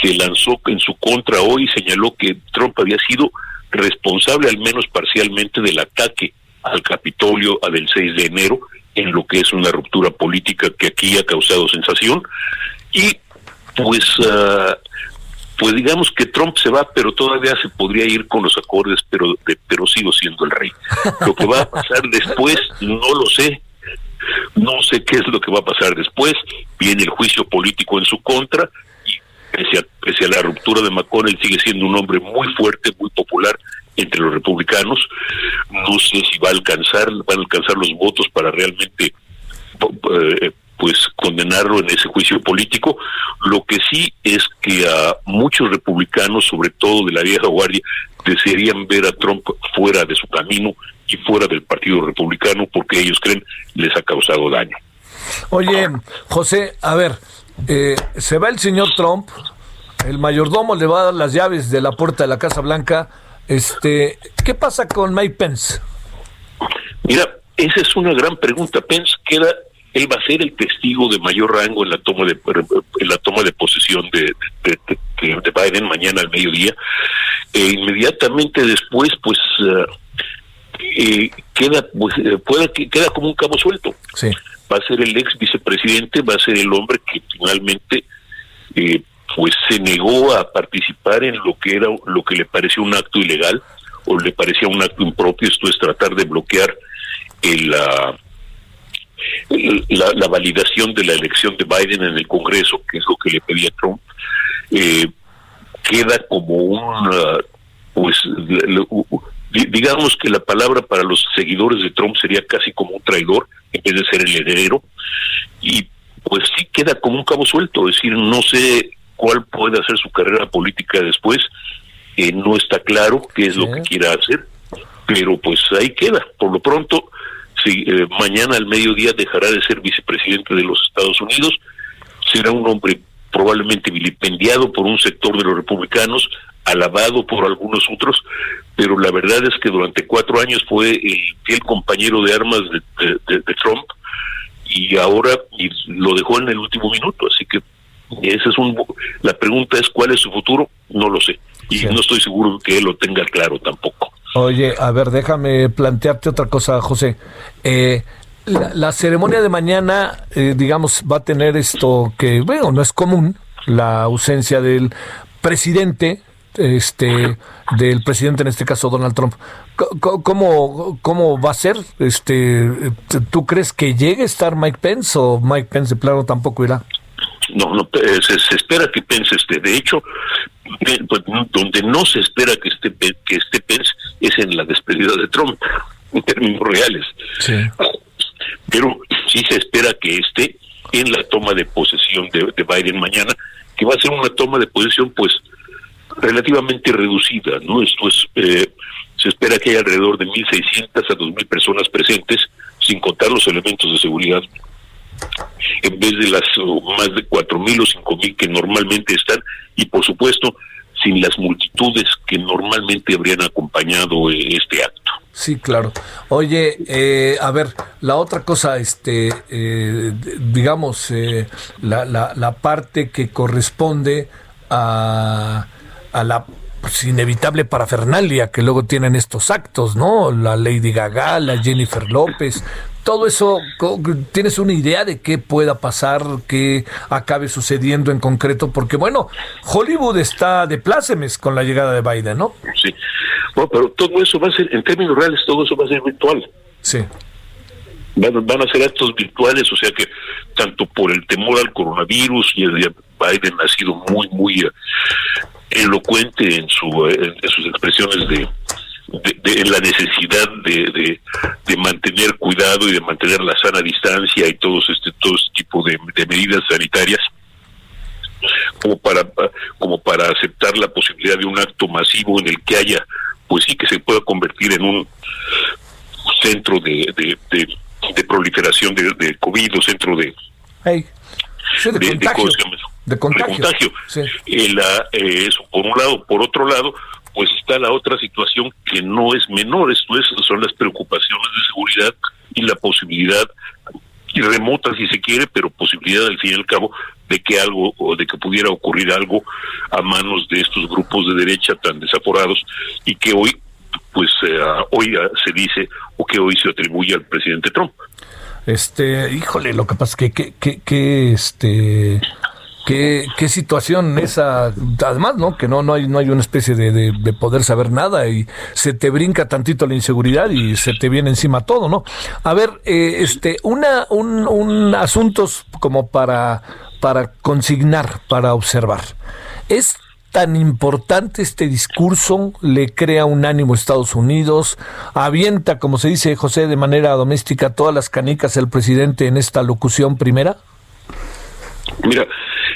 se lanzó en su contra hoy y señaló que Trump había sido responsable al menos parcialmente del ataque al Capitolio del 6 de enero, en lo que es una ruptura política que aquí ha causado sensación. Y pues uh, pues digamos que Trump se va, pero todavía se podría ir con los acordes, pero de, pero sigo siendo el rey. Lo que va a pasar después no lo sé. No sé qué es lo que va a pasar después. Viene el juicio político en su contra y pese a, pese a la ruptura de McConnell sigue siendo un hombre muy fuerte, muy popular entre los republicanos. No sé si va a alcanzar, van a alcanzar los votos para realmente eh, pues condenarlo en ese juicio político. Lo que sí es que a muchos republicanos, sobre todo de la vieja guardia, desearían ver a Trump fuera de su camino y fuera del Partido Republicano porque ellos creen les ha causado daño. Oye, José, a ver, eh, se va el señor Trump, el mayordomo le va a dar las llaves de la puerta de la Casa Blanca. Este, ¿qué pasa con Mike Pence? Mira, esa es una gran pregunta. Pence queda él va a ser el testigo de mayor rango en la toma de en la toma de posesión de, de, Biden mañana al mediodía e inmediatamente después pues eh, eh, queda pues, eh, queda como un cabo suelto va a ser el ex vicepresidente va a ser el hombre que finalmente pues se negó a participar en lo que era lo que le pareció un acto ilegal o le parecía un acto impropio esto es tratar de bloquear el la, validación de la elección de Biden en el Congreso, que es lo que le pedía Trump, eh, queda como un, pues, digamos que la palabra para los seguidores de Trump sería casi como un traidor en vez de ser el heredero, y pues sí queda como un cabo suelto, es decir, no sé cuál puede hacer su carrera política después, eh, no está claro qué es lo que quiera hacer, pero pues ahí queda, por lo pronto si, eh, mañana al mediodía dejará de ser vicepresidente de los Estados Unidos, será un hombre probablemente vilipendiado por un sector de los republicanos, alabado por algunos otros, pero la verdad es que durante cuatro años fue el fiel compañero de armas de, Trump y ahora lo dejó en el último minuto, así que ese es un la pregunta es cuál es su futuro, no lo sé y no estoy seguro que él lo tenga claro tampoco. Oye, a ver, déjame plantearte otra cosa, José. Eh, la, ceremonia de mañana, eh, digamos, va a tener esto que, bueno, no es común, la ausencia del presidente, este, del presidente en este caso Donald Trump. ¿Cómo, cómo va a ser? Este, ¿Tú crees que llegue a estar Mike Pence o Mike Pence de plano tampoco irá? No, no eh, se, espera que Pence esté. De hecho, pues, donde no se espera que esté, que esté Pence es en la despedida de Trump, en términos reales. Sí. Pero sí se espera que esté en la toma de posesión de, Biden mañana, que va a ser una toma de posesión, pues, relativamente reducida, ¿no? Esto es, eh, se espera que haya alrededor de 1.600 a 2.000 personas presentes, sin contar los elementos de seguridad en vez de las más de 4.000 o 5.000 que normalmente están y por supuesto sin las multitudes que normalmente habrían acompañado eh, este acto. Sí, claro. Oye, eh, a ver, la otra cosa, este, eh, digamos, la, la, la, parte que corresponde a, a la pues, inevitable parafernalia que luego tienen estos actos, ¿no? La Lady Gaga, la Jennifer López, todo eso, ¿tienes una idea de qué pueda pasar, qué acabe sucediendo en concreto? Porque bueno, Hollywood está de plácemes con la llegada de Biden, ¿no? Sí, bueno, pero todo eso va a ser, en términos reales, todo eso va a ser virtual. Sí. Van, van a ser actos virtuales, o sea que tanto por el temor al coronavirus y el Biden ha sido muy, muy eh, elocuente en, su, en sus expresiones de de, la necesidad de, de, mantener cuidado y de mantener la sana distancia y todos este todo este tipo de, medidas sanitarias como para como para aceptar la posibilidad de un acto masivo en el que haya pues sí que se pueda convertir en un centro de, de, proliferación de, COVID o centro de de, contagio, de, contagio. Eh, eso por un lado. Por otro lado pues está la otra situación que no es menor, esto es, son las preocupaciones de seguridad y la posibilidad y remota si se quiere, pero posibilidad al fin y al cabo de que algo o de que pudiera ocurrir algo a manos de estos grupos de derecha tan desaforados y que hoy pues eh, hoy ah, se dice o que hoy se atribuye al presidente Trump. Este, híjole, lo que pasa es que que, que este Qué, qué situación esa, además, ¿no? Que no, no hay, no hay una especie de, de, poder saber nada y se te brinca tantito la inseguridad y se te viene encima todo, ¿no? A ver, eh, este, una, un, un asuntos como para, para consignar, para observar. ¿Es tan importante este discurso? ¿Le crea un ánimo a Estados Unidos? ¿Avienta, como se dice José, de manera doméstica todas las canicas el presidente en esta locución primera? Mira,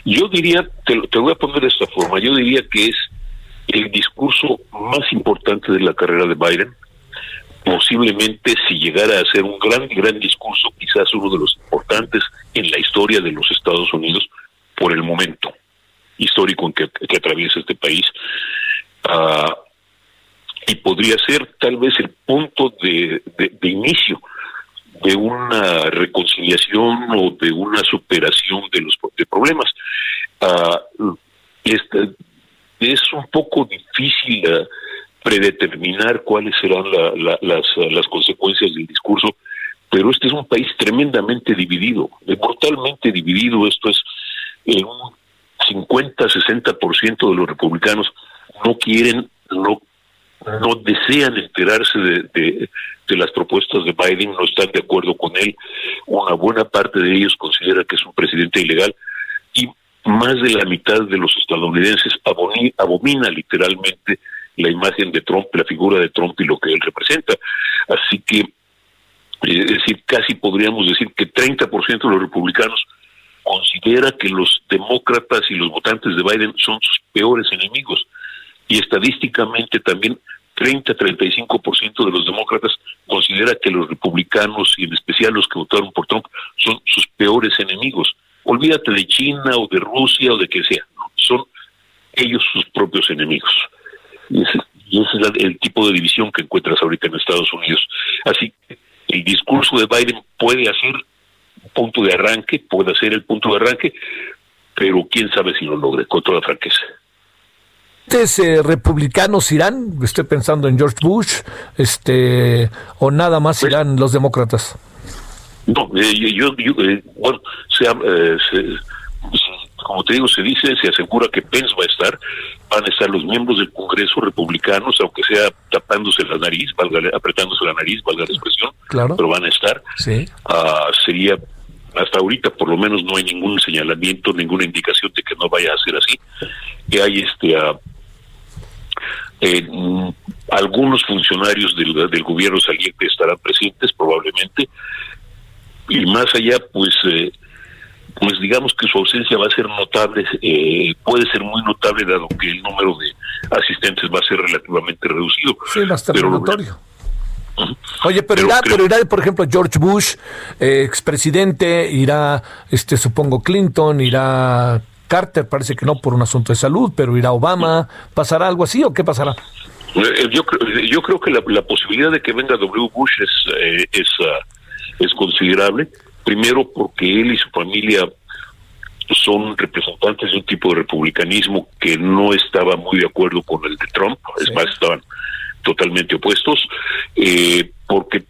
yo diría, te, te voy a poner de esta forma, yo diría que es el discurso más importante de la carrera de Biden, posiblemente si llegara a ser un gran, gran discurso, quizás uno de los importantes en la historia de los Estados Unidos por el momento histórico en que, atraviesa este país. Ah, y podría ser tal vez el punto de inicio de una reconciliación o de una superación de los problemas. Ah, este, es un poco difícil ah, predeterminar cuáles serán las, las consecuencias del discurso, pero este es un país tremendamente dividido, brutalmente dividido. Esto es en un 50-60% de los republicanos no quieren, no no desean enterarse de, las propuestas de Biden, no están de acuerdo con él. Una buena parte de ellos considera que es un presidente ilegal y más de la mitad de los estadounidenses abomina, literalmente la imagen de Trump, la figura de Trump y lo que él representa. Así que, eh, es decir, casi podríamos decir que 30% de los republicanos considera que los demócratas y los votantes de Biden son sus peores enemigos y estadísticamente también 30-35% de los demócratas considera que los republicanos y en especial los que votaron por Trump son sus peores enemigos. Olvídate de China o de Rusia o de que sea, son ellos sus propios enemigos. Y ese, es el tipo de división que encuentras ahorita en Estados Unidos. Así que el discurso de Biden puede hacer un punto de arranque, puede ser el punto de arranque, pero quién sabe si lo logre, con toda franqueza. Eh, republicanos irán? Estoy pensando en George Bush, este, o nada más pues irán los demócratas. No, eh, yo, yo eh, bueno, se, como te digo, se dice, se asegura que Pence va a estar, van a estar los miembros del Congreso republicanos, aunque sea tapándose la nariz, valga, apretándose la nariz, valga la expresión, claro. pero van a estar. Sí. Ah, sería, hasta ahorita por lo menos no hay ningún señalamiento, ninguna indicación de que no vaya a ser así, que hay este... Uh, algunos funcionarios del, del gobierno saliente estarán presentes probablemente y más allá pues eh, pues digamos que su ausencia va a ser notable, eh, puede ser muy notable dado que el número de asistentes va a ser relativamente reducido. Sí, estar pero, notorio. Oye, pero, irá, pero irá, por ejemplo, George Bush, eh, expresidente, irá, este, supongo, Clinton, irá Carter, parece que no por un asunto de salud, pero irá Obama, ¿pasará algo así o qué pasará? Eh, yo, yo creo que la, la posibilidad de que venga W. Bush es, eh, es, uh, es considerable. Primero porque él y su familia son representantes de un tipo de republicanismo que no estaba muy de acuerdo con el de Trump, es más, estaban totalmente opuestos, eh, porque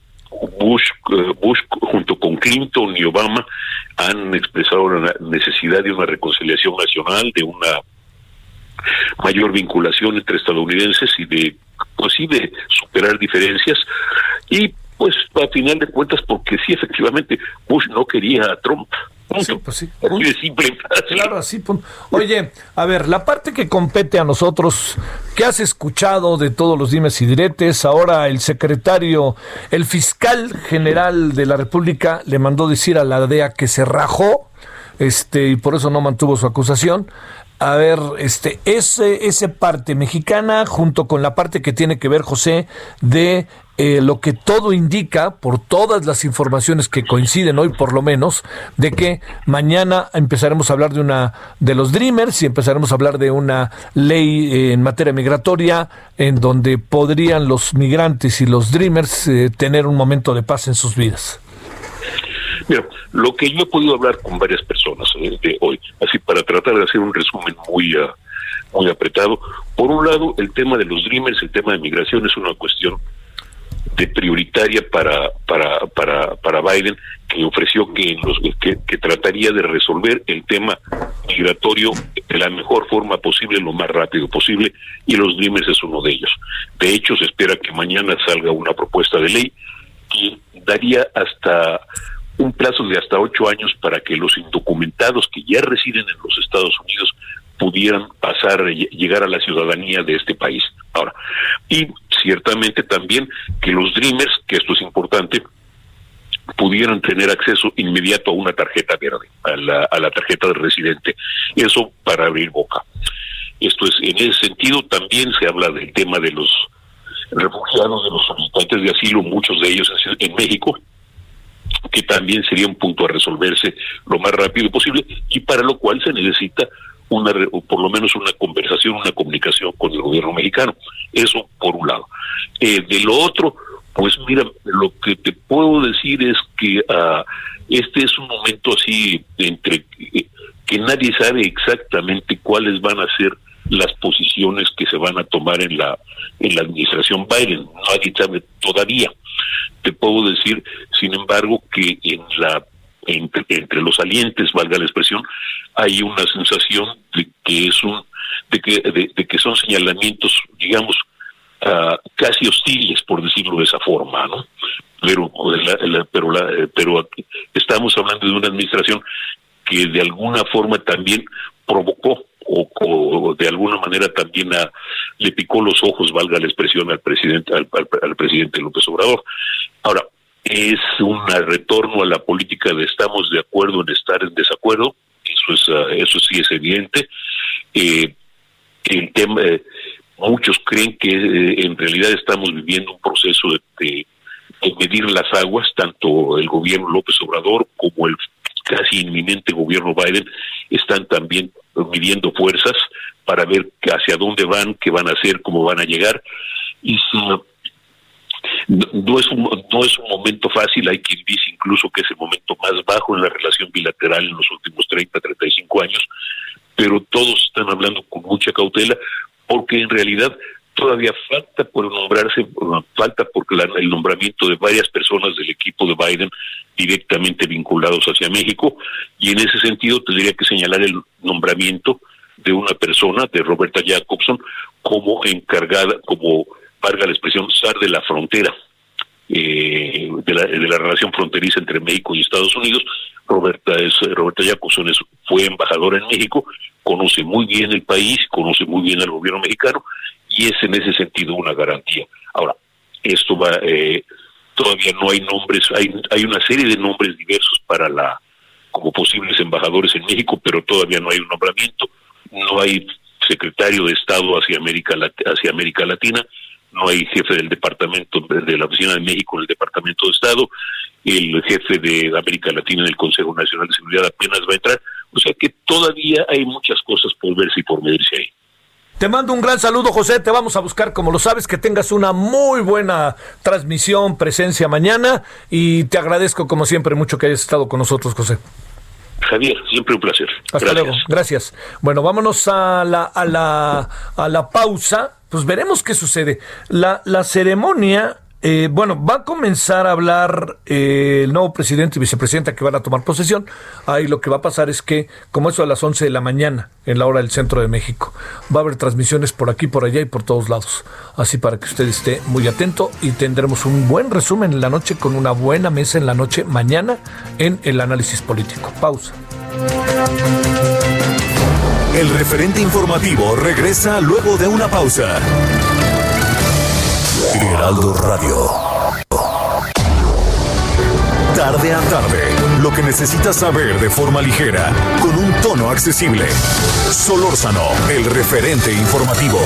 Bush, eh, Bush junto con Clinton y Obama han expresado la necesidad de una reconciliación nacional, de una mayor vinculación entre estadounidenses y de, pues de superar diferencias y pues a final de cuentas, porque sí, efectivamente, Bush no quería a Trump. Sí, pues sí. simple, claro, así. Oye, a ver, la parte que compete a nosotros, ¿qué has escuchado de todos los dimes y diretes? Ahora el secretario, el fiscal general de la República le mandó decir a la DEA que se rajó, este, y por eso no mantuvo su acusación. A ver, este, ese, ese parte mexicana, junto con la parte que tiene que ver, José, de eh, lo que todo indica, por todas las informaciones que coinciden hoy por lo menos, de que mañana empezaremos a hablar de una de los Dreamers y empezaremos a hablar de una ley eh, en materia migratoria en donde podrían los migrantes y los Dreamers eh, tener un momento de paz en sus vidas. Mira, lo que yo he podido hablar con varias personas de hoy, así para tratar de hacer un resumen muy uh, muy apretado. Por un lado, el tema de los Dreamers, el tema de migración es una cuestión de prioritaria para para para para Biden que ofreció que que, trataría de resolver el tema migratorio de la mejor forma posible lo más rápido posible y los Dreamers es uno de ellos de hecho se espera que mañana salga una propuesta de ley que daría hasta un plazo de hasta ocho años para que los indocumentados que ya residen en los Estados Unidos pudieran pasar, llegar a la ciudadanía de este país. Ahora, y ciertamente también que los Dreamers, que esto es importante, pudieran tener acceso inmediato a una tarjeta verde, a la, a la tarjeta de residente. Eso para abrir boca. Esto es, en ese sentido también se habla del tema de los refugiados, de los solicitantes de asilo, muchos de ellos en México, que también sería un punto a resolverse lo más rápido posible y para lo cual se necesita una, o por lo menos una conversación, una comunicación con el gobierno mexicano. Eso por un lado. Eh, de lo otro, pues mira, lo que te puedo decir es que uh, este es un momento así entre eh, que nadie sabe exactamente cuáles van a ser las posiciones que se van a tomar en la en la administración Biden. Nadie sabe todavía. Te puedo decir, sin embargo, que en la entre, entre los salientes, valga la expresión, hay una sensación de que es un de que de, que son señalamientos, digamos, uh, casi hostiles, por decirlo de esa forma, ¿no? Pero la, pero la, pero estamos hablando de una administración que de alguna forma también provocó o, de alguna manera también le picó los ojos, valga la expresión, al presidente al presidente López Obrador. Ahora, es un retorno a la política de estamos de acuerdo en estar en desacuerdo, eso es ah, eso sí es evidente. Eh, el tema, eh, muchos creen que eh, en realidad estamos viviendo un proceso de, medir las aguas, tanto el gobierno López Obrador como el casi inminente gobierno Biden están también midiendo fuerzas para ver hacia dónde van, qué van a hacer, cómo van a llegar. Y si no, es un, no es un momento fácil, hay quien dice incluso que es el momento más bajo en la relación bilateral en los últimos 30, 35 años, pero todos están hablando con mucha cautela porque en realidad todavía falta por nombrarse, falta porque el nombramiento de varias personas del equipo de Biden directamente vinculados hacia México, y en ese sentido tendría que señalar el nombramiento de una persona, de Roberta Jacobson, como encargada, como valga la expresión, SAR de la frontera, eh, de, la, de la relación fronteriza entre México y Estados Unidos. Roberta es Roberta Jacobson es, fue embajadora en México, conoce muy bien el país, conoce muy bien al gobierno mexicano y es en ese sentido una garantía. Ahora, esto va, eh, todavía no hay nombres, hay, hay una serie de nombres diversos para la como posibles embajadores en México, pero todavía no hay un nombramiento, no hay secretario de Estado hacia América hacia América Latina, no hay jefe del departamento de la oficina de México en el departamento de Estado, el jefe de América Latina en el Consejo Nacional de Seguridad apenas va a entrar, o sea que todavía hay muchas cosas por verse y por medirse ahí. Te mando un gran saludo, José. Te vamos a buscar, como lo sabes, que tengas una muy buena transmisión, presencia mañana. Y te agradezco, como siempre, mucho que hayas estado con nosotros, José. Javier, siempre un placer. Hasta luego. Gracias. Bueno, vámonos a la, a la, a la pausa. Pues veremos qué sucede. La, la ceremonia eh, bueno, va a comenzar a hablar eh, el nuevo presidente y vicepresidenta que van a tomar posesión. Ahí lo que va a pasar es que, como eso a las 11 de la mañana, en la hora del centro de México, va a haber transmisiones por aquí, por allá y por todos lados. Así para que usted esté muy atento y tendremos un buen resumen en la noche con una buena mesa en la noche mañana en el análisis político. Pausa. El referente informativo regresa luego de una pausa. Heraldo Radio. Tarde a tarde, lo que necesitas saber de forma ligera, con un tono accesible. Solórzano, el referente informativo.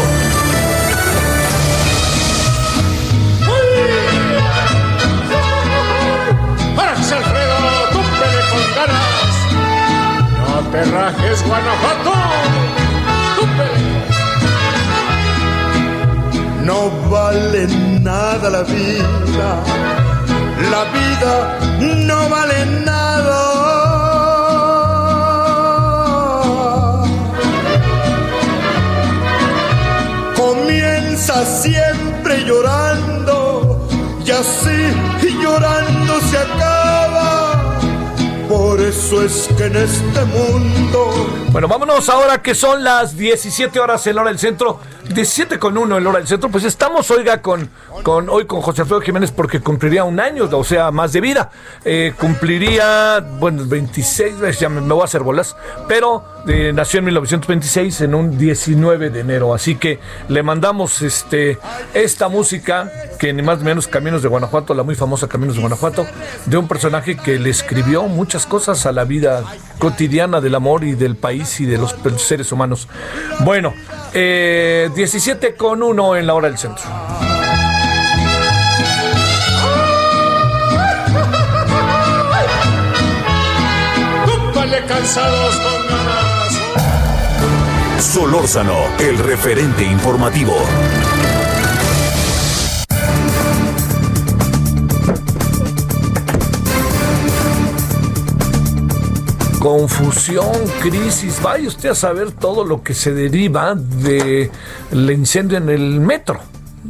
¡Árase, Alfredo! ¡Túmpele con ganas! ¡No te rajes, Guanajuato! No vale nada la vida, la vida no vale nada. Comienza siempre llorando y así llorando se acaba. Por eso es que en este mundo... Bueno, vámonos ahora que son las 17 horas en hora del centro. 17 con 1 en hora del centro, pues estamos, oiga, con, con hoy con José Alfredo Jiménez porque cumpliría un año, o sea, más de vida. Eh, cumpliría, bueno, 26, ya me, voy a hacer bolas, pero eh, nació en 1926, en un 19 de enero. Así que le mandamos este esta música, que ni más ni menos Caminos de Guanajuato, la muy famosa Caminos de Guanajuato, de un personaje que le escribió muchas cosas a la vida cotidiana del amor y del país y de los seres humanos. Bueno, eh, 17 con 1 en la hora del centro. cansados con ganas. Solórzano, el referente informativo. Confusión, crisis. Vaya usted a saber todo lo que se deriva del incendio en el metro,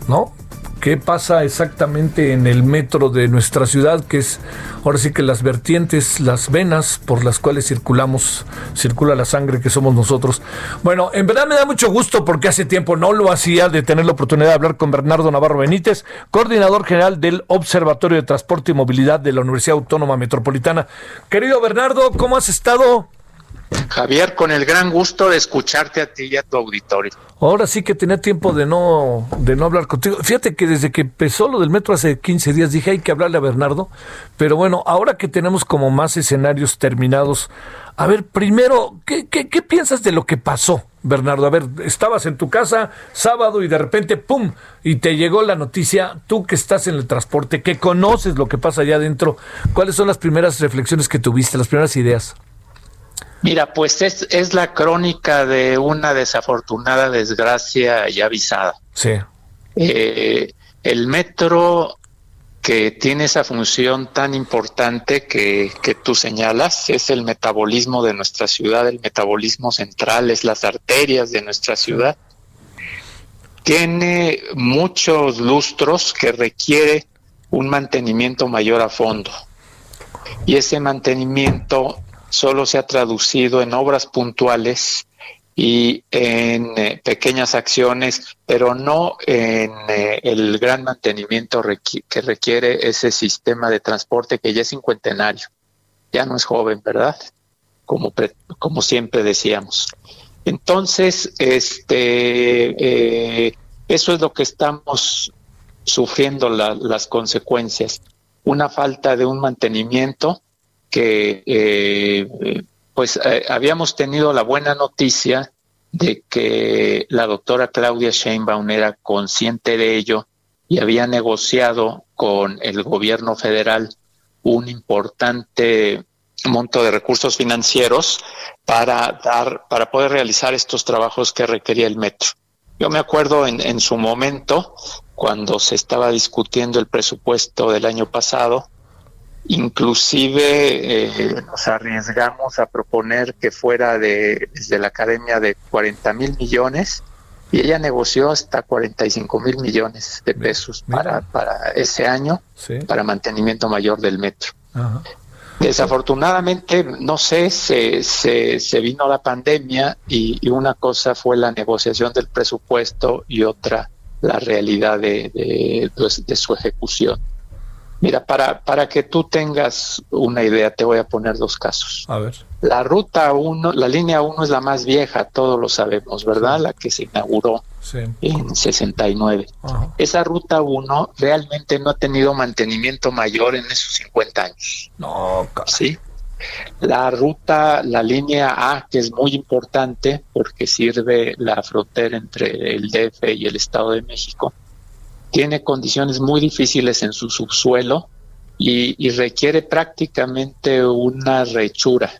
¿no? Qué pasa exactamente en el metro de nuestra ciudad, que es ahora sí que las vertientes, las venas por las cuales circulamos, circula la sangre que somos nosotros. Bueno, en verdad me da mucho gusto porque hace tiempo no lo hacía de tener la oportunidad de hablar con Bernardo Navarro Benítez, coordinador general del Observatorio de Transporte y Movilidad de la Universidad Autónoma Metropolitana. Querido Bernardo, ¿cómo has estado? Javier, con el gran gusto de escucharte a ti y a tu auditorio. Ahora sí que tenía tiempo de no, de no hablar contigo. Fíjate que desde que empezó lo del metro hace 15 días dije hay que hablarle a Bernardo, pero bueno, ahora que tenemos como más escenarios terminados, a ver, primero, ¿qué, qué, qué piensas de lo que pasó? Bernardo, a ver, estabas en tu casa sábado y de repente, ¡pum! Y te llegó la noticia, tú que estás en el transporte, que conoces lo que pasa allá adentro, ¿cuáles son las primeras reflexiones que tuviste, las primeras ideas? Mira, pues es, es la crónica de una desafortunada desgracia ya avisada. Sí. Eh, el metro que tiene esa función tan importante que, que tú señalas, es el metabolismo de nuestra ciudad, el metabolismo central, es las arterias de nuestra ciudad. tiene muchos lustros que requiere un mantenimiento mayor a fondo. Y ese mantenimiento solo se ha traducido en obras puntuales y en eh, pequeñas acciones, pero no en eh, el gran mantenimiento que requiere ese sistema de transporte que ya es cincuentenario, ya no es joven, ¿verdad? Como, como siempre decíamos. Entonces, este, eh, eso es lo que estamos sufriendo las consecuencias. Una falta de un mantenimiento que, eh, pues, eh, habíamos tenido la buena noticia de que la doctora Claudia Sheinbaum era consciente de ello y había negociado con el gobierno federal un importante monto de recursos financieros para dar para poder realizar estos trabajos que requería el metro. Yo me acuerdo en, en su momento, cuando se estaba discutiendo el presupuesto del año pasado, inclusive eh, nos arriesgamos a proponer que fuera de, desde la academia de 40 mil millones y ella negoció hasta 45 mil millones de pesos para, para ese año, para mantenimiento mayor del metro. Desafortunadamente, no sé, se, se, vino la pandemia y, una cosa fue la negociación del presupuesto y otra la realidad de, de, pues, de su ejecución. Mira, para, para que tú tengas una idea, te voy a poner dos casos. A ver. La ruta 1, la línea 1 es la más vieja, todos lo sabemos, ¿verdad? La que se inauguró en 69. Esa ruta 1 realmente no ha tenido mantenimiento mayor en esos 50 años. No, Sí. La ruta, la línea A, que es muy importante porque sirve la frontera entre el DF y el Estado de México, tiene condiciones muy difíciles en su subsuelo y, requiere prácticamente una rechura.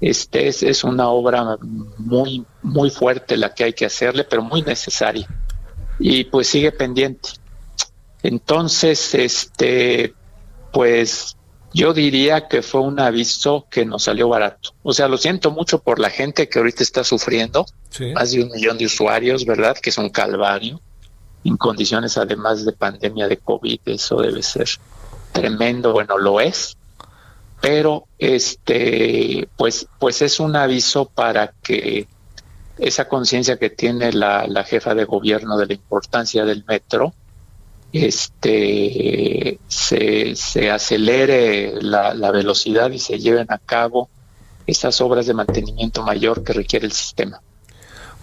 Este es, es, una obra muy, muy fuerte la que hay que hacerle, pero muy necesaria. Y pues sigue pendiente. Entonces, este, pues yo diría que fue un aviso que nos salió barato. O sea, lo siento mucho por la gente que ahorita está sufriendo, más de un millón de usuarios, ¿verdad? Que es un calvario en condiciones además de pandemia de COVID, eso debe ser tremendo, bueno, lo es, pero este, pues, pues es un aviso para que esa conciencia que tiene la, la, jefa de gobierno de la importancia del metro, este, se, se acelere la, la velocidad y se lleven a cabo esas obras de mantenimiento mayor que requiere el sistema.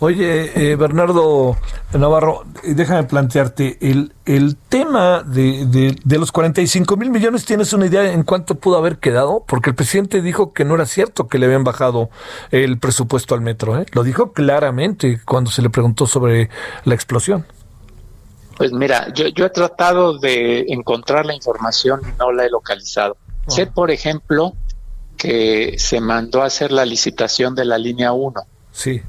Oye, eh, Bernardo Navarro, déjame plantearte, el, el tema de, de, los 45 mil millones, ¿tienes una idea en cuánto pudo haber quedado? Porque el presidente dijo que no era cierto que le habían bajado el presupuesto al metro, ¿eh? Lo dijo claramente cuando se le preguntó sobre la explosión. Pues mira, yo, yo he tratado de encontrar la información y no la he localizado. Sé, por ejemplo, que se mandó a hacer la licitación de la línea 1. Sí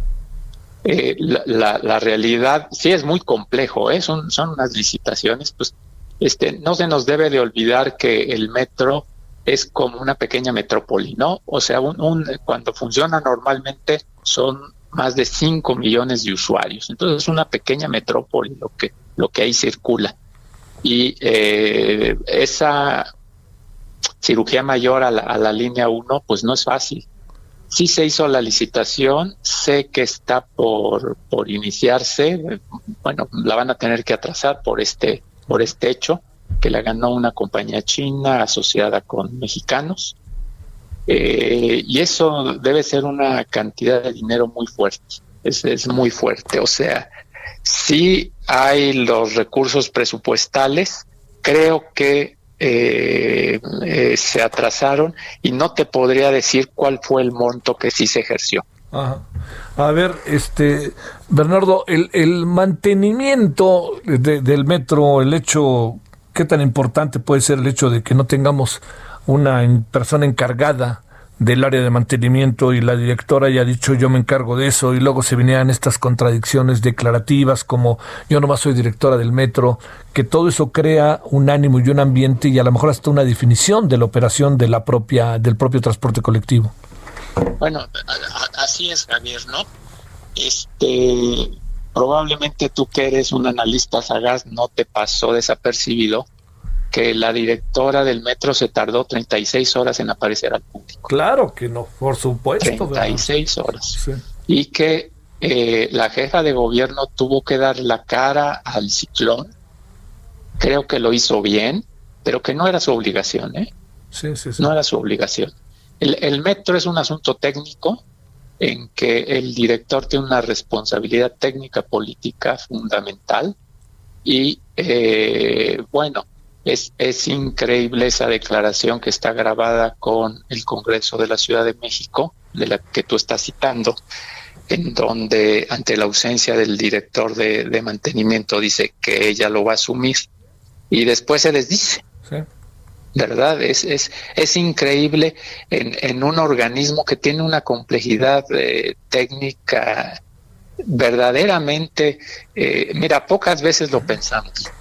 eh, la, la, realidad sí es muy complejo, ¿eh? son, son unas licitaciones, pues este, no se nos debe de olvidar que el metro es como una pequeña metrópoli, ¿no? O sea, un, cuando funciona normalmente son más de 5 millones de usuarios, entonces es una pequeña metrópoli lo que, lo que ahí circula. Y eh, esa cirugía mayor a la, a la línea 1, pues no es fácil Sí se hizo la licitación, sé que está por, por iniciarse, bueno, la van a tener que atrasar por este, por este hecho, que la ganó una compañía china asociada con mexicanos. Eh, y eso debe ser una cantidad de dinero muy fuerte, es, es muy fuerte. O sea, si hay los recursos presupuestales, creo que eh, eh, se atrasaron y no te podría decir cuál fue el monto que sí se ejerció. A ver, este Bernardo, el, el mantenimiento del metro, el hecho, ¿qué tan importante puede ser el hecho de que no tengamos una persona encargada del área de mantenimiento y la directora ya ha dicho yo me encargo de eso y luego se venían estas contradicciones declarativas como yo nomás soy directora del metro, que todo eso crea un ánimo y un ambiente y a lo mejor hasta una definición de la operación de la propia del propio transporte colectivo. Bueno, así es Javier, ¿no? Este probablemente tú que eres un analista sagaz no te pasó desapercibido que la directora del metro se tardó 36 horas en aparecer al público. Claro que no, por supuesto. 36 horas. Y que eh, la jefa de gobierno tuvo que dar la cara al ciclón. Creo que lo hizo bien, pero que no era su obligación, ¿eh? Sí, sí, sí. No era su obligación. El, el metro es un asunto técnico en que el director tiene una responsabilidad técnica política fundamental y eh, bueno, es, es increíble esa declaración que está grabada con el Congreso de la Ciudad de México, de la que tú estás citando, en donde ante la ausencia del director de, mantenimiento dice que ella lo va a asumir y después se les dice. ¿Verdad? Es, es, es increíble en, en un organismo que tiene una complejidad eh, técnica verdaderamente, eh, mira, pocas veces lo pensamos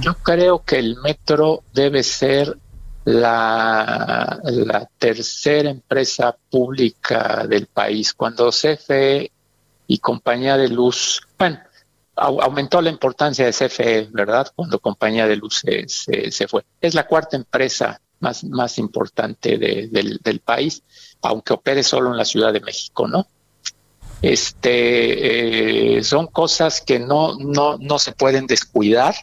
yo creo que el metro debe ser la, la tercera empresa pública del país. Cuando CFE y Compañía de Luz, bueno, aumentó la importancia de CFE, ¿verdad? Cuando Compañía de Luz se, se, fue. Es la cuarta empresa más, más importante del, del, país, aunque opere solo en la Ciudad de México, ¿no? Este, eh, son cosas que no, no, no se pueden descuidar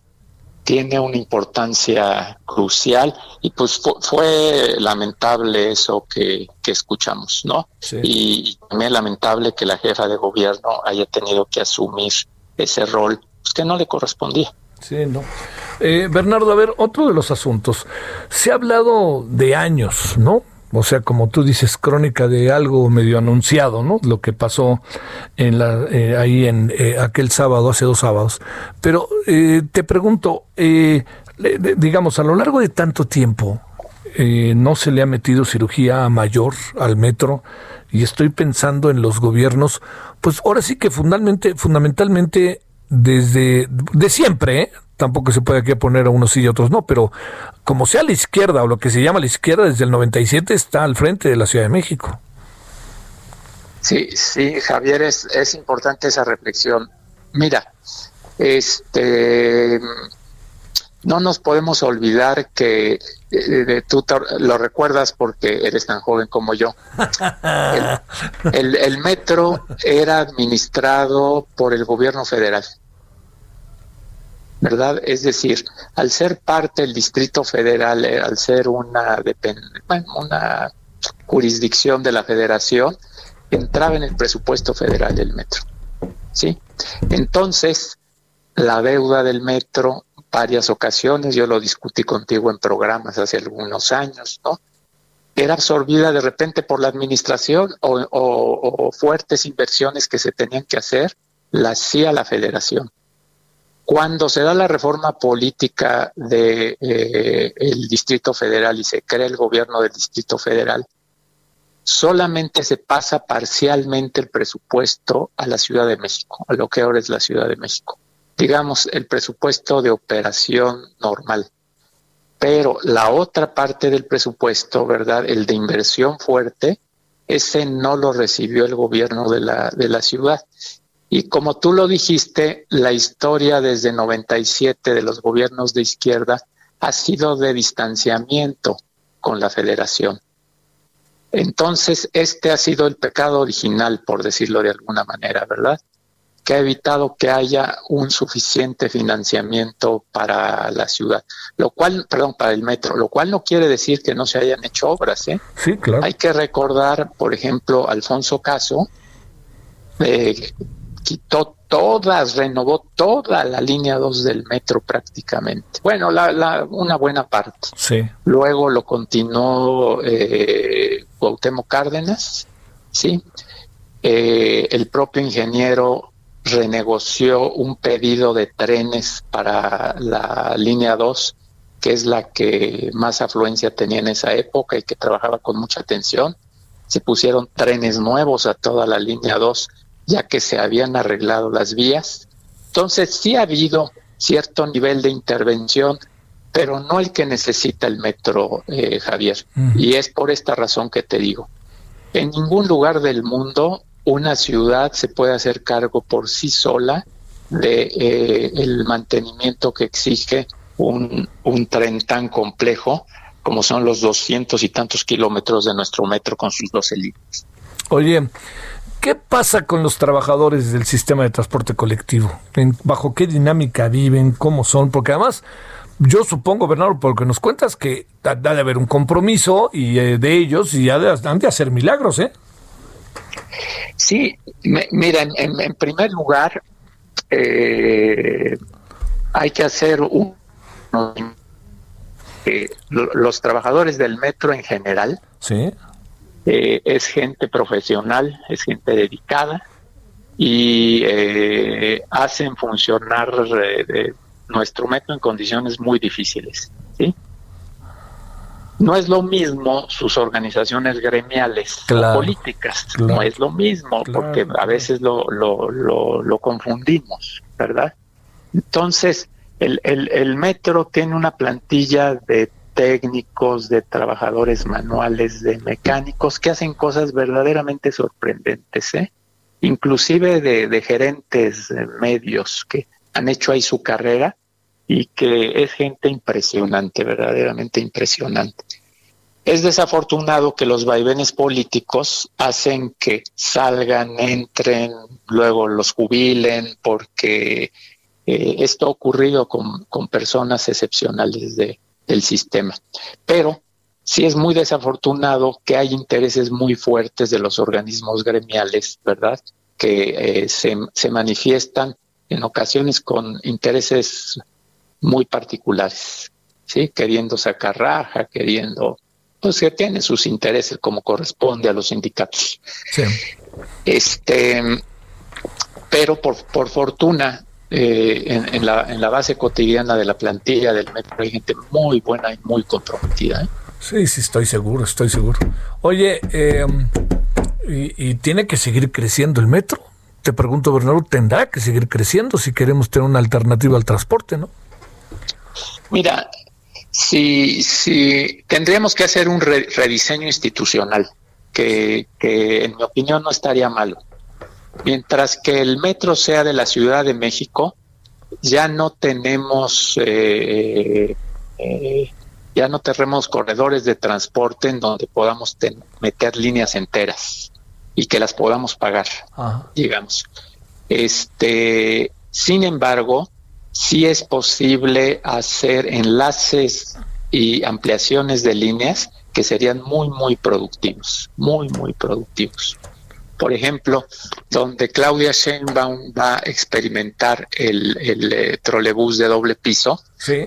tiene una importancia crucial y pues fue, lamentable eso que, escuchamos, ¿no? Y, también lamentable que la jefa de gobierno haya tenido que asumir ese rol pues, que no le correspondía. Sí, no. Eh, Bernardo, a ver, otro de los asuntos. Se ha hablado de años, ¿no? O sea, como tú dices, crónica de algo medio anunciado, ¿no? Lo que pasó en la, eh, ahí en eh, aquel sábado, hace dos sábados. Pero eh, te pregunto, digamos, a lo largo de tanto tiempo, no se le ha metido cirugía mayor al metro y estoy pensando en los gobiernos, pues ahora sí que fundamentalmente, fundamentalmente desde de siempre, ¿eh? Tampoco se puede aquí poner a unos sí y a otros no, pero como sea la izquierda o lo que se llama la izquierda desde el 97 está al frente de la Ciudad de México. Sí, sí, Javier, es, es importante esa reflexión. Mira, este no nos podemos olvidar que eh, tú lo recuerdas porque eres tan joven como yo. el, metro era administrado por el gobierno federal. ¿Verdad? Es decir, al ser parte del Distrito Federal, eh, al ser una, una jurisdicción de la Federación, entraba en el presupuesto federal del metro. ¿Sí? Entonces, la deuda del metro, varias ocasiones, yo lo discutí contigo en programas hace algunos años, ¿no? Era absorbida de repente por la administración o, o fuertes inversiones que se tenían que hacer, la hacía la federación. Cuando se da la reforma política del de, eh, Distrito Federal y se crea el gobierno del Distrito Federal, solamente se pasa parcialmente el presupuesto a la Ciudad de México, a lo que ahora es la Ciudad de México. Digamos, el presupuesto de operación normal. Pero la otra parte del presupuesto, ¿verdad? El de inversión fuerte, ese no lo recibió el gobierno de la, de la ciudad. Y como tú lo dijiste, la historia desde 97 de los gobiernos de izquierda ha sido de distanciamiento con la federación. Entonces, este ha sido el pecado original, por decirlo de alguna manera, ¿verdad? Que ha evitado que haya un suficiente financiamiento para la ciudad, lo cual, perdón, para el metro, lo cual no quiere decir que no se hayan hecho obras, ¿eh? Sí, claro. Hay que recordar, por ejemplo, Alfonso Caso, eh, quitó todas, renovó toda la línea 2 del metro prácticamente. Bueno, la, una buena parte. Sí. Luego lo continuó eh, Cuauhtémoc Cárdenas, ¿sí? Eh, el propio ingeniero renegoció un pedido de trenes para la línea 2, que es la que más afluencia tenía en esa época y que trabajaba con mucha atención. Se pusieron trenes nuevos a toda la línea 2 ya que se habían arreglado las vías. Entonces sí ha habido cierto nivel de intervención, pero no el que necesita el metro, eh, Javier. Y es por esta razón que te digo. En ningún lugar del mundo una ciudad se puede hacer cargo por sí sola de eh, el mantenimiento que exige un, un tren tan complejo como son los doscientos y tantos kilómetros de nuestro metro con sus 12 líneas. Oye, ¿qué pasa con los trabajadores del sistema de transporte colectivo? ¿Bajo qué dinámica viven? ¿Cómo son? Porque además, yo supongo, Bernardo, porque nos cuentas que ha de haber un compromiso y eh, de ellos y han de, hacer milagros, ¿eh? Sí, mira, en, primer lugar, eh, hay que hacer un los trabajadores del metro en general ¿Sí? Eh, es gente profesional, es gente dedicada y eh, hacen funcionar eh, nuestro metro en condiciones muy difíciles. ¿sí? No es lo mismo sus organizaciones gremiales políticas, no es lo mismo, porque a veces lo, lo, lo, lo confundimos, ¿verdad? Entonces, el, el, el metro tiene una plantilla de técnicos, de trabajadores manuales, de mecánicos que hacen cosas verdaderamente sorprendentes, ¿eh? inclusive de, de gerentes medios que han hecho ahí su carrera y que es gente impresionante, verdaderamente impresionante. Es desafortunado que los vaivenes políticos hacen que salgan, entren, luego los jubilen, porque eh, esto ha ocurrido con, con personas excepcionales de, del sistema. Pero sí es muy desafortunado que hay intereses muy fuertes de los organismos gremiales, ¿verdad? Que eh, se, se manifiestan en ocasiones con intereses muy particulares, ¿sí? Queriendo sacar raja, queriendo, pues que tienen sus intereses como corresponde a los sindicatos. Sí. Este, pero por, por fortuna eh, en, la, en la base cotidiana de la plantilla del metro hay gente muy buena y muy comprometida. ¿eh? Sí, sí, estoy seguro, estoy seguro. Oye, em, y, tiene que seguir creciendo el metro? Te pregunto, Bernardo, tendrá que seguir creciendo si queremos tener una alternativa al transporte, ¿no? Mira, si, si tendríamos que hacer un rediseño institucional, que, que en mi opinión no estaría malo Mientras que el metro sea de la Ciudad de México, ya no tenemos eh, eh, ya no tenemos corredores de transporte en donde podamos meter líneas enteras y que las podamos pagar, digamos. Este, sin embargo, sí es posible hacer enlaces y ampliaciones de líneas que serían muy, muy productivos, muy, muy productivos por ejemplo, donde Claudia Sheinbaum va a experimentar el, el eh, trolebús de doble piso,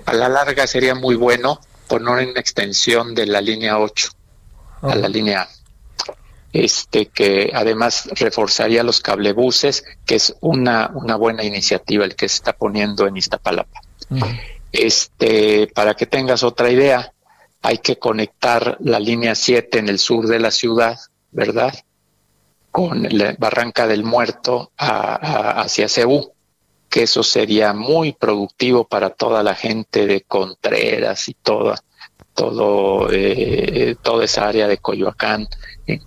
a la larga sería muy bueno poner una extensión de la línea 8 a la línea A. Este que además reforzaría los cablebuses, que es una, una buena iniciativa el que se está poniendo en Iztapalapa. Este, para que tengas otra idea, hay que conectar la línea 7 en el sur de la ciudad, ¿verdad? Con la Barranca del Muerto hacia Cebú, que eso sería muy productivo para toda la gente de Contreras y toda, todo, eh, toda esa área de Coyoacán,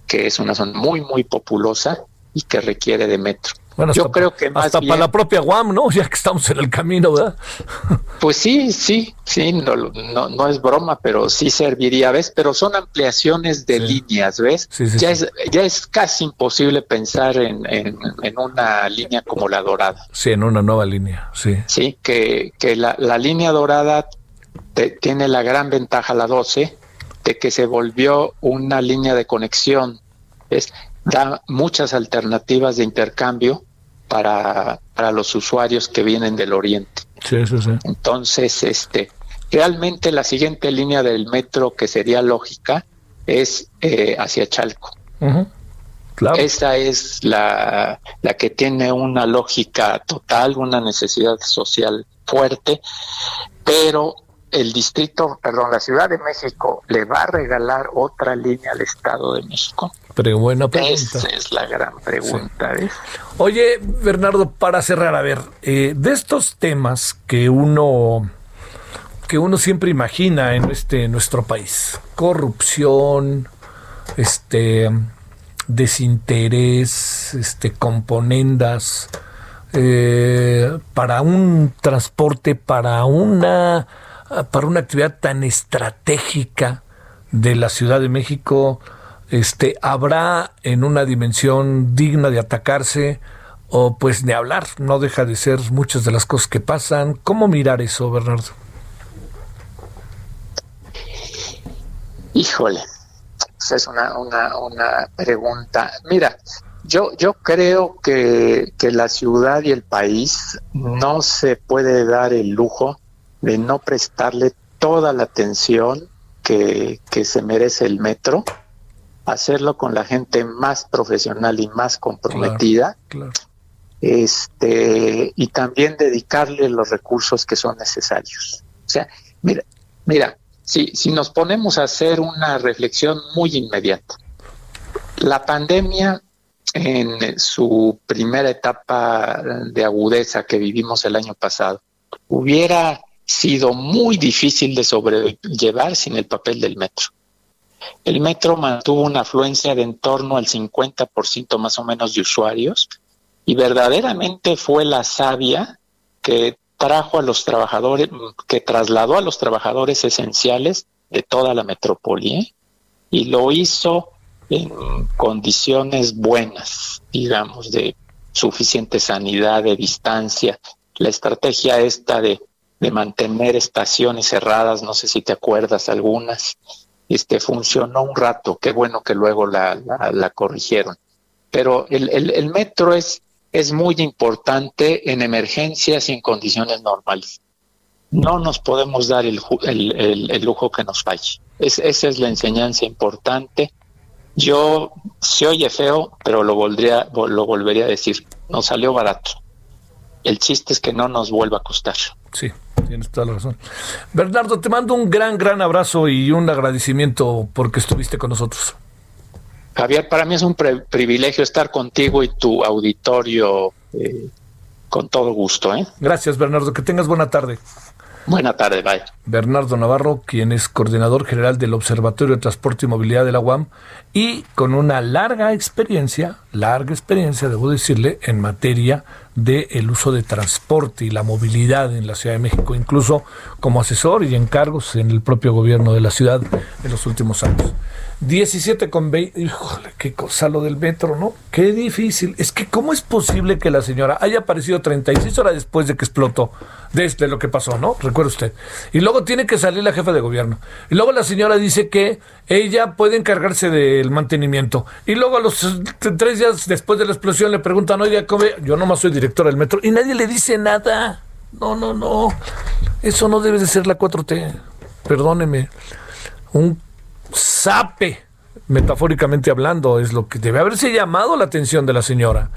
que es una zona muy, muy populosa y que requiere de metro. Bueno, yo creo que más hasta para la propia Guam, ¿no? Ya que estamos en el camino, ¿verdad? Pues sí, sí, sí, no, no, no es broma, pero sí serviría, ¿ves? Pero son ampliaciones de líneas, ¿ves? ya, Es, ya es casi imposible pensar en, en, una línea como la dorada. Sí, en una nueva línea, sí. Sí, que, que la, la línea dorada tiene la gran ventaja, la 12, de que se volvió una línea de conexión. Es, da muchas alternativas de intercambio para, para los usuarios que vienen del oriente. Sí, sí, sí. Entonces, este, realmente la siguiente línea del metro que sería lógica es eh, hacia Chalco. claro. Esa es la, la que tiene una lógica total, una necesidad social fuerte, pero el distrito, perdón, la Ciudad de México le va a regalar otra línea al Estado de México. Pero buena pregunta. Esa es la gran pregunta. Oye, Bernardo, para cerrar, a ver, eh, de estos temas que uno que uno siempre imagina en este nuestro país, corrupción, este desinterés, este componendas, eh, para un transporte, para una, para una actividad tan estratégica de la Ciudad de México, este, habrá en una dimensión digna de atacarse o pues de hablar, no deja de ser muchas de las cosas que pasan. ¿Cómo mirar eso, Bernardo? Híjole, es una, una, una pregunta. Mira, yo, yo creo que, que la ciudad y el país no se puede dar el lujo de no prestarle toda la atención que, que se merece el metro, hacerlo con la gente más profesional y más comprometida. Este, y también dedicarle los recursos que son necesarios. O sea, mira, mira, si, si nos ponemos a hacer una reflexión muy inmediata, la pandemia en su primera etapa de agudeza que vivimos el año pasado, hubiera sido muy difícil de sobrellevar sin el papel del metro. El metro mantuvo una afluencia de en torno al 50% más o menos de usuarios y verdaderamente fue la savia que trajo a los trabajadores, que trasladó a los trabajadores esenciales de toda la metrópoli ¿eh? y lo hizo en condiciones buenas, digamos, de suficiente sanidad, de distancia. La estrategia esta de, de mantener estaciones cerradas, no sé si te acuerdas algunas, este, funcionó un rato, qué bueno que luego la, la, corrigieron. Pero el, el, metro es, es muy importante en emergencias y en condiciones normales. No nos podemos dar el, el, el lujo que nos falle. Es, esa es la enseñanza importante yo se oye feo, pero lo volvería, lo volvería a decir. Nos salió barato. El chiste es que no nos vuelva a costar. Sí, tienes toda la razón. Bernardo, te mando un gran, gran abrazo y un agradecimiento porque estuviste con nosotros. Javier, para mí es un privilegio estar contigo y tu auditorio eh, con todo gusto. ¿eh? Gracias, Bernardo. Que tengas buena tarde. Buena tarde, bye. Bernardo Navarro, quien es coordinador general del Observatorio de Transporte y Movilidad de la UAM y con una larga experiencia, larga experiencia, debo decirle, en materia del el uso de transporte y la movilidad en la Ciudad de México, incluso como asesor y encargos en el propio gobierno de la ciudad en los últimos años. 17 con 20. Híjole, qué cosa lo del metro, ¿no? Qué difícil. Es que, ¿cómo es posible que la señora haya aparecido 36 horas después de que explotó? Desde lo que pasó, ¿no? Recuerda usted. Y luego tiene que salir la jefa de gobierno. Y luego la señora dice que ella puede encargarse del mantenimiento. Y luego a los tres días después de la explosión le preguntan, oye, ¿cómo? yo nomás soy directora del metro. Y nadie le dice nada. No, no, no. Eso no debe de ser la 4T. Perdóneme. Un sape, metafóricamente hablando, es lo que debe haberse llamado la atención de la señora.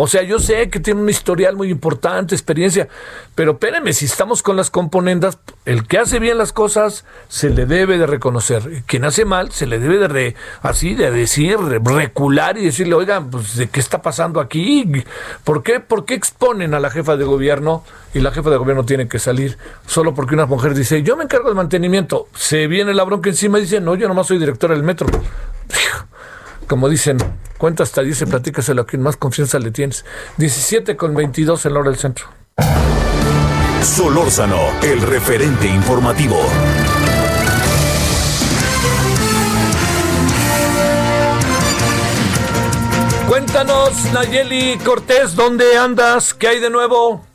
O sea, yo sé que tiene un historial muy importante, experiencia, pero espérenme, si estamos con las componendas, el que hace bien las cosas se le debe de reconocer. Quien hace mal se le debe de re, así de decir, recular y decirle, oigan, pues de qué está pasando aquí, ¿por qué, por qué exponen a la jefa de gobierno y la jefa de gobierno tiene que salir solo porque una mujer dice, yo me encargo del mantenimiento, se viene la bronca encima y dice, no, yo nomás soy directora del metro. Como dicen, cuenta hasta 10 y platícaselo a quien más confianza le tienes. 17 con 22 en la hora del centro. Solórzano, el referente informativo. Cuéntanos, Nayeli Cortés, ¿dónde andas? ¿Qué hay de nuevo?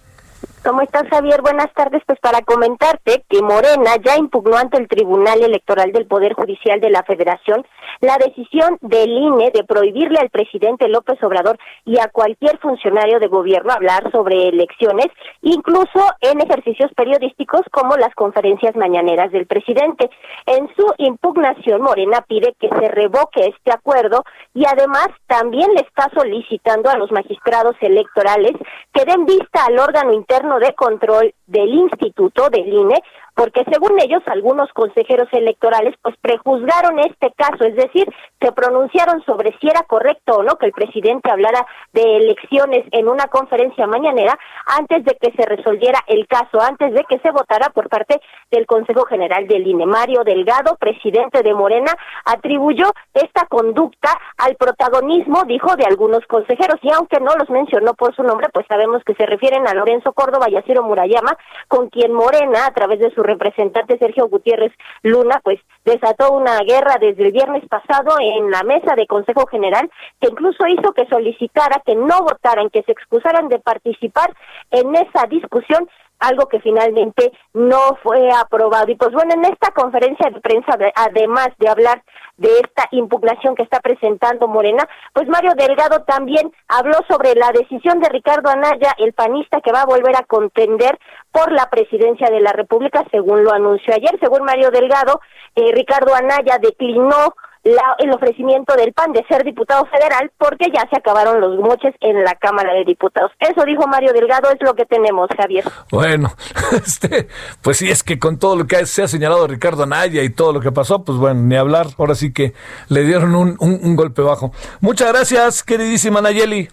¿Cómo estás, Javier? Buenas tardes. Pues para comentarte que Morena ya impugnó ante el Tribunal Electoral del Poder Judicial de la Federación la decisión del INE de prohibirle al presidente López Obrador y a cualquier funcionario de gobierno hablar sobre elecciones, incluso en ejercicios periodísticos como las conferencias mañaneras del presidente. En su impugnación, Morena pide que se revoque este acuerdo y además también le está solicitando a los magistrados electorales que den vista al órgano interno de control del instituto del INE porque según ellos algunos consejeros electorales pues prejuzgaron este caso, es decir, se pronunciaron sobre si era correcto o no que el presidente hablara de elecciones en una conferencia mañanera antes de que se resolviera el caso, antes de que se votara por parte del Consejo General del INE. Mario Delgado, presidente de Morena, atribuyó esta conducta al protagonismo, dijo, de algunos consejeros y aunque no los mencionó por su nombre, pues sabemos que se refieren a Lorenzo Córdoba y a Ciro Murayama, con quien Morena, a través de su representante Sergio Gutiérrez Luna, pues desató una guerra desde el viernes pasado en la mesa de Consejo General, que incluso hizo que solicitara que no votaran, que se excusaran de participar en esa discusión algo que finalmente no fue aprobado. Y pues bueno, en esta conferencia de prensa, además de hablar de esta impugnación que está presentando Morena, pues Mario Delgado también habló sobre la decisión de Ricardo Anaya, el panista que va a volver a contender por la presidencia de la República, según lo anunció ayer. Según Mario Delgado, eh, Ricardo Anaya declinó el ofrecimiento del PAN de ser diputado federal porque ya se acabaron los moches en la Cámara de Diputados. Eso dijo Mario Delgado, es lo que tenemos, Javier. Bueno, este, pues sí, es que con todo lo que se ha señalado Ricardo Anaya y todo lo que pasó, pues bueno, ni hablar, ahora sí que le dieron un, un golpe bajo. Muchas gracias, queridísima Nayeli.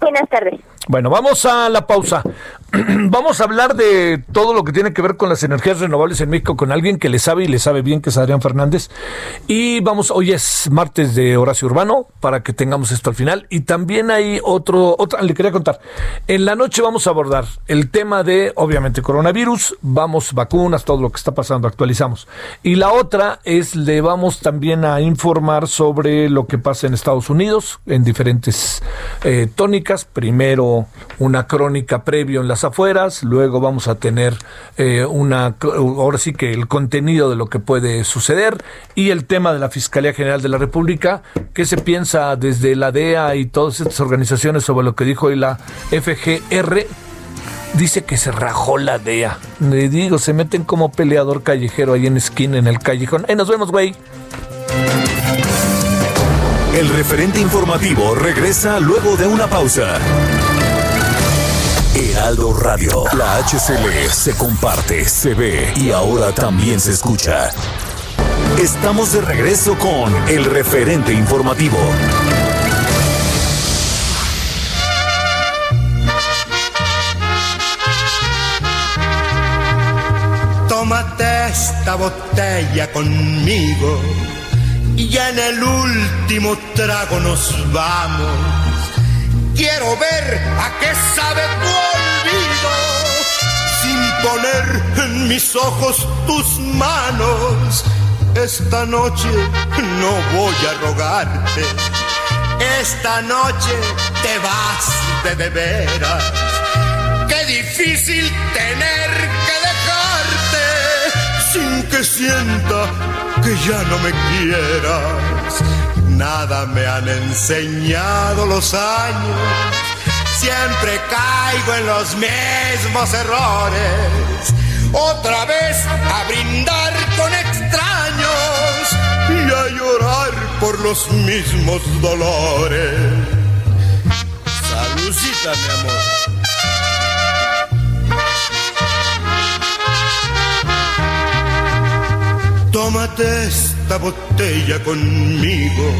Buenas tardes. Bueno, vamos a la pausa. vamos a hablar de todo lo que tiene que ver con las energías renovables en México con alguien que le sabe y le sabe bien, que es Adrián Fernández. Y vamos, hoy es martes de Horacio Urbano, para que tengamos esto al final. Y también hay otro, otra, le quería contar. En la noche vamos a abordar el tema de, obviamente, coronavirus, vamos, vacunas, todo lo que está pasando, actualizamos. Y la otra es, le vamos también a informar sobre lo que pasa en Estados Unidos, en diferentes eh, tónicas. Primero, una crónica previo en las afueras, luego vamos a tener eh, una, ahora sí que el contenido de lo que puede suceder y el tema de la Fiscalía General de la República, qué se piensa desde la DEA y todas estas organizaciones sobre lo que dijo hoy la FGR, dice que se rajó la DEA. Le digo, se meten como peleador callejero ahí en esquina, en el callejón. ¡Eh, nos vemos, güey! El referente informativo regresa luego de una pausa. Heraldo Radio. La HCL se comparte, se ve y ahora también se escucha. Estamos de regreso con el referente informativo. Tómate esta botella conmigo y en el último trago nos vamos Quiero ver a qué sabe tu poner en mis ojos tus manos. Esta noche no voy a rogarte, esta noche te vas de de veras. Qué difícil tener que dejarte sin que sienta que ya no me quieras Nada me han enseñado los años. Siempre caigo en los mismos errores. Otra vez a brindar con extraños y a llorar por los mismos dolores. Saludcita, mi amor. Tómate esta botella conmigo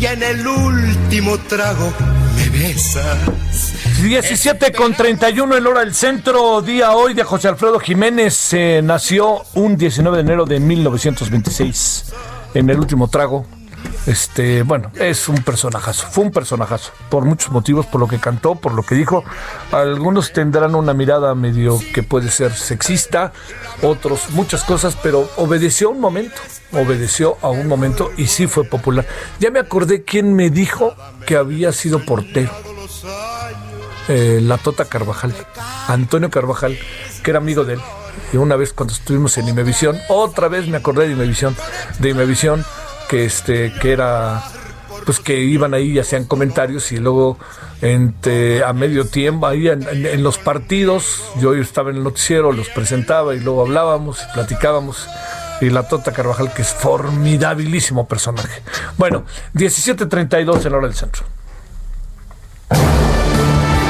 y en el último trago me besas. 17 con 31 en hora del centro, día hoy de José Alfredo Jiménez. nació un 19 de enero de 1926 en el último trago este, bueno, es un personajazo, fue un personajazo, por muchos motivos, por lo que cantó, por lo que dijo. Algunos tendrán una mirada medio que puede ser sexista, otros muchas cosas, pero obedeció a un momento, obedeció a un momento y sí fue popular. Ya me acordé quién me dijo que había sido portero. Eh, la Tota Carvajal, Antonio Carvajal, que era amigo de él. Y una vez cuando estuvimos en Imevisión, otra vez me acordé de Imevisión, de Imevisión que este que era pues que iban ahí y hacían comentarios y luego entre, a medio tiempo ahí en, los partidos yo estaba en el noticiero los presentaba y luego hablábamos y platicábamos y la Tota Carvajal que es formidabilísimo personaje. Bueno 17.32 en hora del centro.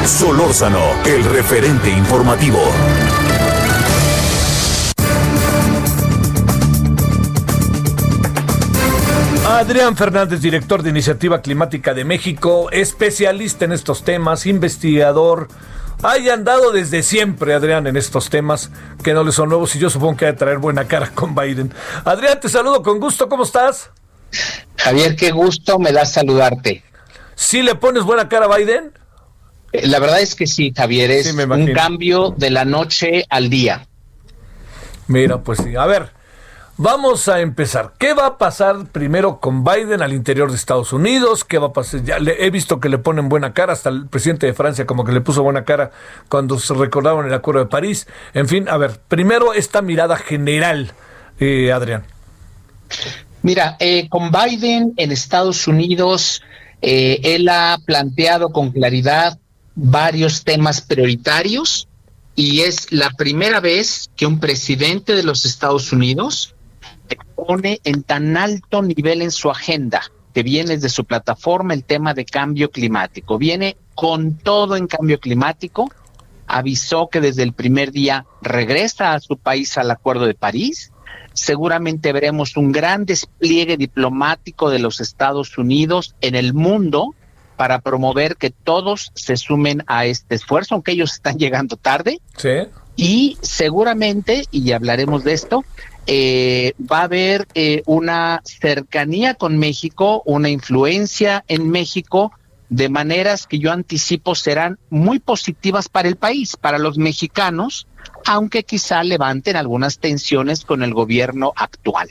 Solórzano el referente informativo Adrián Fernández, director de Iniciativa Climática de México, especialista en estos temas, investigador. Hay andado desde siempre, Adrián, en estos temas que no le son nuevos y yo supongo que que traer buena cara con Biden. Adrián, te saludo con gusto, ¿cómo estás? Javier, qué gusto me da saludarte. ¿Sí le pones buena cara a Biden? Eh, la verdad es que sí, Javier, es un cambio de la noche al día. Mira, pues sí. A ver, Vamos a empezar. ¿Qué va a pasar primero con Biden al interior de Estados Unidos? ¿Qué va a pasar? Ya he visto que le ponen buena cara, hasta el presidente de Francia como que le puso buena cara cuando se recordaron el Acuerdo de París. En fin, a ver, primero esta mirada general, eh, Adrián. Mira, eh, con Biden en Estados Unidos, eh, él ha planteado con claridad varios temas prioritarios y es la primera vez que un presidente de los Estados Unidos pone en tan alto nivel en su agenda, que viene de su plataforma el tema de cambio climático. Viene con todo en cambio climático, avisó que desde el primer día regresa a su país al Acuerdo de París. Seguramente veremos un gran despliegue diplomático de los Estados Unidos en el mundo para promover que todos se sumen a este esfuerzo, aunque ellos están llegando tarde. Sí. Y seguramente, y hablaremos de esto, eh, va a haber eh, una cercanía con México, una influencia en México, de maneras que yo anticipo serán muy positivas para el país, para los mexicanos, aunque quizá levanten algunas tensiones con el gobierno actual.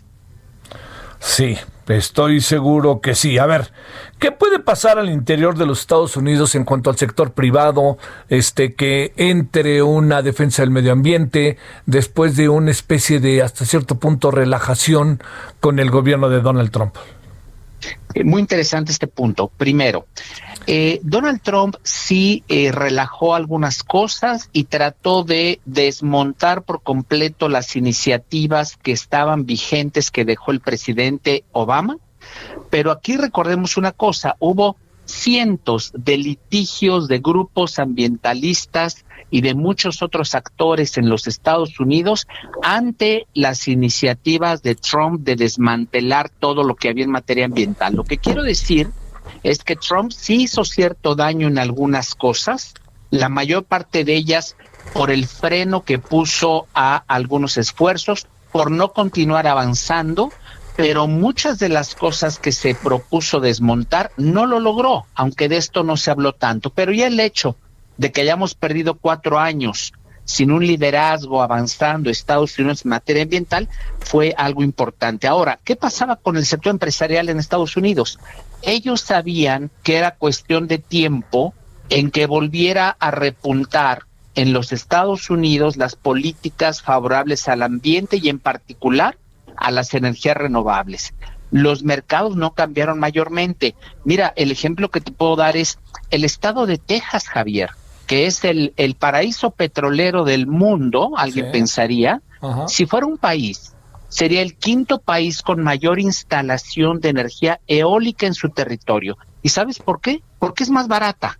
Sí, estoy seguro que sí. A ver, ¿qué puede pasar al interior de los Estados Unidos en cuanto al sector privado, este que entre una defensa del medio ambiente después de una especie de hasta cierto punto relajación con el gobierno de Donald Trump? Eh, muy interesante este punto. Primero, eh, Donald Trump sí eh, relajó algunas cosas y trató de desmontar por completo las iniciativas que estaban vigentes que dejó el presidente Obama. Pero aquí recordemos una cosa, hubo cientos de litigios de grupos ambientalistas y de muchos otros actores en los Estados Unidos ante las iniciativas de Trump de desmantelar todo lo que había en materia ambiental. Lo que quiero decir es que Trump sí hizo cierto daño en algunas cosas, la mayor parte de ellas por el freno que puso a algunos esfuerzos, por no continuar avanzando, pero muchas de las cosas que se propuso desmontar no lo logró, aunque de esto no se habló tanto. Pero ya el hecho de que hayamos perdido cuatro años sin un liderazgo avanzando Estados Unidos en materia ambiental fue algo importante. Ahora, ¿qué pasaba con el sector empresarial en Estados Unidos? Ellos sabían que era cuestión de tiempo en que volviera a repuntar en los Estados Unidos las políticas favorables al ambiente y en particular a las energías renovables. Los mercados no cambiaron mayormente. Mira, el ejemplo que te puedo dar es el estado de Texas, Javier que es el, el paraíso petrolero del mundo, alguien pensaría, si fuera un país, sería el quinto país con mayor instalación de energía eólica en su territorio. ¿Y sabes por qué? Porque es más barata.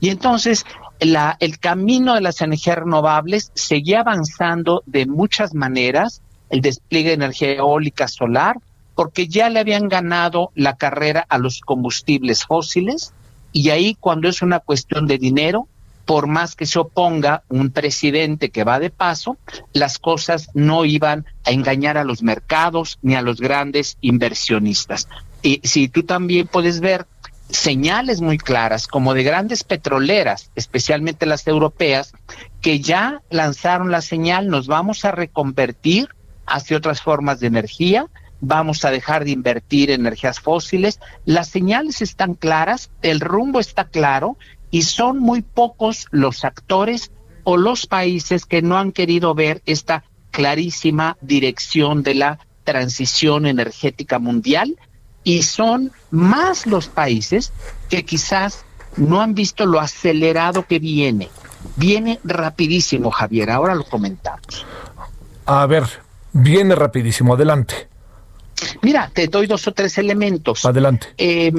Y entonces la, el camino de las energías renovables seguía avanzando de muchas maneras, el despliegue de energía eólica solar, porque ya le habían ganado la carrera a los combustibles fósiles y ahí cuando es una cuestión de dinero, por más que se oponga un presidente que va de paso, las cosas no iban a engañar a los mercados ni a los grandes inversionistas. Y si tú también puedes ver señales muy claras, como de grandes petroleras, especialmente las europeas, que ya lanzaron la señal, nos vamos a reconvertir hacia otras formas de energía, vamos a dejar de invertir en energías fósiles. Las señales están claras, el rumbo está claro y son muy pocos los actores o los países que no han querido ver esta clarísima dirección de la transición energética mundial y son más los países que quizás no han visto lo acelerado que viene. Viene rapidísimo, Javier, ahora lo comentamos. A ver, viene rapidísimo, adelante. Mira, te doy dos o tres elementos. Adelante. Eh,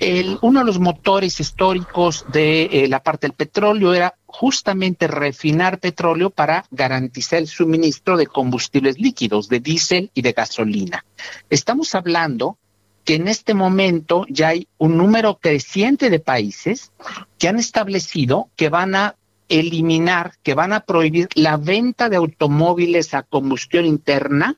el, uno de los motores históricos de eh, la parte del petróleo era justamente refinar petróleo para garantizar el suministro de combustibles líquidos, de diésel y de gasolina. Estamos hablando que en este momento ya hay un número creciente de países que han establecido que van a eliminar, que van a prohibir la venta de automóviles a combustión interna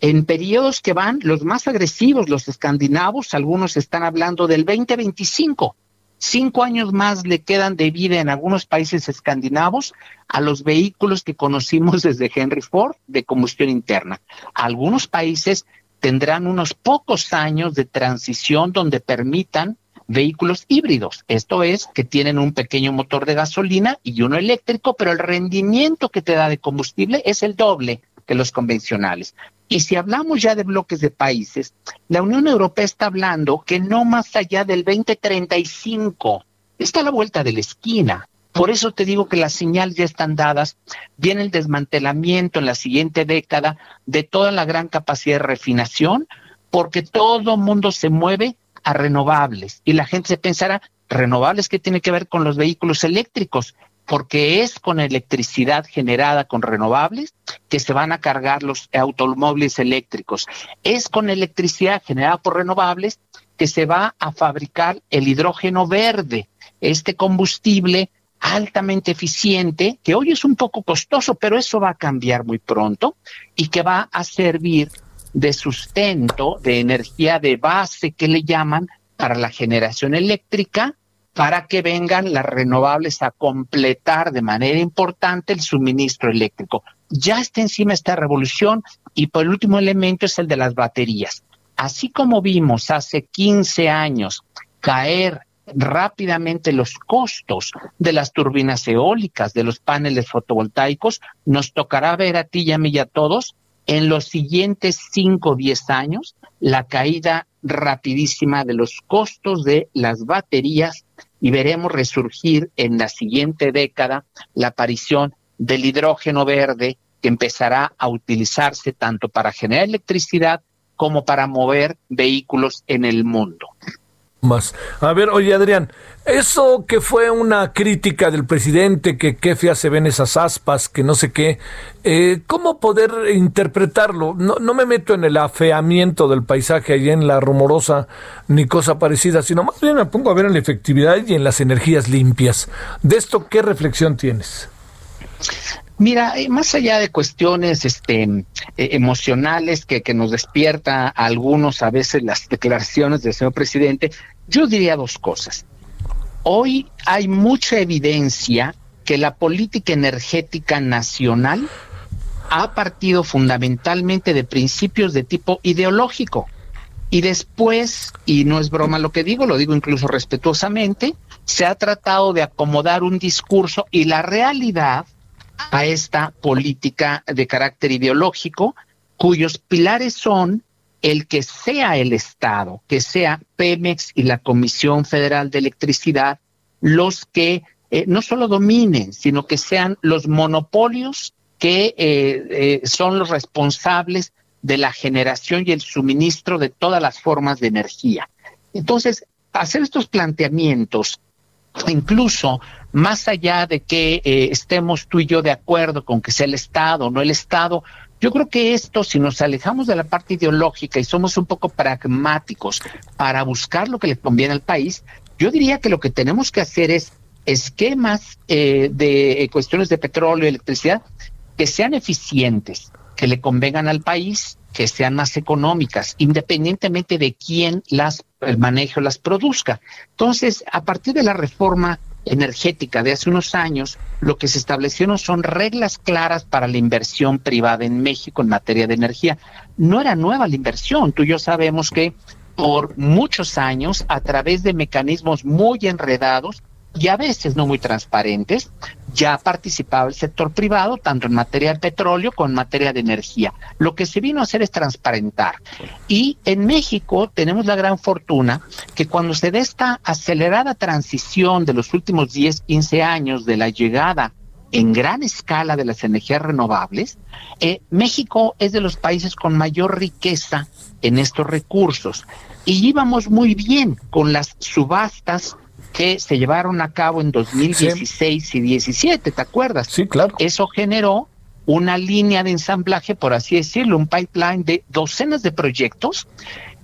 en periodos que van los más agresivos, los escandinavos, algunos están hablando del 2025. Cinco años más le quedan de vida en algunos países escandinavos a los vehículos que conocimos desde Henry Ford de combustión interna. Algunos países tendrán unos pocos años de transición donde permitan vehículos híbridos. Esto es, que tienen un pequeño motor de gasolina y uno eléctrico, pero el rendimiento que te da de combustible es el doble que los convencionales. Y si hablamos ya de bloques de países, la Unión Europea está hablando que no más allá del 2035 está a la vuelta de la esquina. Por eso te digo que las señales ya están dadas. Viene el desmantelamiento en la siguiente década de toda la gran capacidad de refinación, porque todo mundo se mueve a renovables. Y la gente se pensará, renovables, ¿qué tiene que ver con los vehículos eléctricos? Porque es con electricidad generada con renovables que se van a cargar los automóviles eléctricos. Es con electricidad generada por renovables que se va a fabricar el hidrógeno verde, este combustible altamente eficiente, que hoy es un poco costoso, pero eso va a cambiar muy pronto y que va a servir de sustento, de energía de base que le llaman para la generación eléctrica, para que vengan las renovables a completar de manera importante el suministro eléctrico. Ya está encima esta revolución y por el último elemento es el de las baterías. Así como vimos hace 15 años caer rápidamente los costos de las turbinas eólicas, de los paneles fotovoltaicos, nos tocará ver a ti y a mí y a todos en los siguientes 5 o 10 años la caída rapidísima de los costos de las baterías y veremos resurgir en la siguiente década la aparición del hidrógeno verde que empezará a utilizarse tanto para generar electricidad como para mover vehículos en el mundo más. A ver, oye Adrián, eso que fue una crítica del presidente, que qué feas se ven esas aspas, que no sé qué, eh, ¿cómo poder interpretarlo? No, no me meto en el afeamiento del paisaje allí en la rumorosa ni cosa parecida, sino más bien me pongo a ver en la efectividad y en las energías limpias. ¿De esto qué reflexión tienes? Mira, eh, más allá de cuestiones este, eh, emocionales que, nos despierta algunos a veces las declaraciones del señor presidente, yo diría dos cosas. Hoy hay mucha evidencia que la política energética nacional ha partido fundamentalmente de principios de tipo ideológico. Y después, y no es broma lo que digo, lo digo incluso respetuosamente, se ha tratado de acomodar un discurso y la realidad a esta política de carácter ideológico, cuyos pilares son el que sea el Estado, que sea Pemex y la Comisión Federal de Electricidad, los que eh, no solo dominen, sino que sean los monopolios que eh, eh, son los responsables de la generación y el suministro de todas las formas de energía. Entonces, hacer estos planteamientos incluso más allá de que eh, estemos tú y yo de acuerdo con que sea el Estado o no el Estado, yo creo que esto, si nos alejamos de la parte ideológica y somos un poco pragmáticos para buscar lo que le conviene al país, yo diría que lo que tenemos que hacer es esquemas eh, de cuestiones de petróleo y electricidad que sean eficientes, que le convengan al país, que sean más económicas, independientemente de quién las el manejo las produzca. Entonces, a partir de la reforma energética de hace unos años, lo que se establecieron son reglas claras para la inversión privada en México en materia de energía. No era nueva la inversión, tú y yo sabemos que por muchos años, a través de mecanismos muy enredados, y a veces no muy transparentes, ya participaba el sector privado, tanto en materia de petróleo como en materia de energía. Lo que se vino a hacer es transparentar. Y en México tenemos la gran fortuna que cuando se dé esta acelerada transición de los últimos 10, 15 años de la llegada en gran escala de las energías renovables, eh, México es de los países con mayor riqueza en estos recursos. Y íbamos muy bien con las subastas que se llevaron a cabo en 2016 y 17, ¿te acuerdas? Sí, claro. Eso generó una línea de ensamblaje, por así decirlo, un pipeline de docenas de proyectos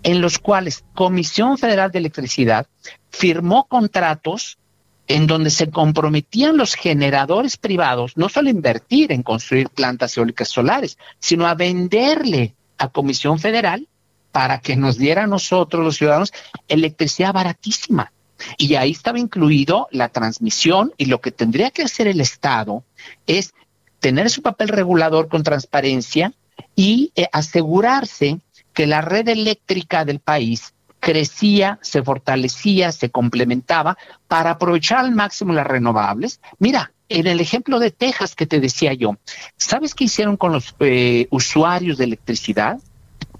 en los cuales Comisión Federal de Electricidad firmó contratos en donde se comprometían los generadores privados no solo a invertir en construir plantas eólicas solares, sino a venderle a Comisión Federal para que nos diera a nosotros, los ciudadanos, electricidad baratísima. Y ahí estaba incluido la transmisión y lo que tendría que hacer el Estado es tener su papel regulador con transparencia y eh, asegurarse que la red eléctrica del país crecía, se fortalecía, se complementaba para aprovechar al máximo las renovables. Mira, en el ejemplo de Texas que te decía yo, ¿sabes qué hicieron con los eh, usuarios de electricidad?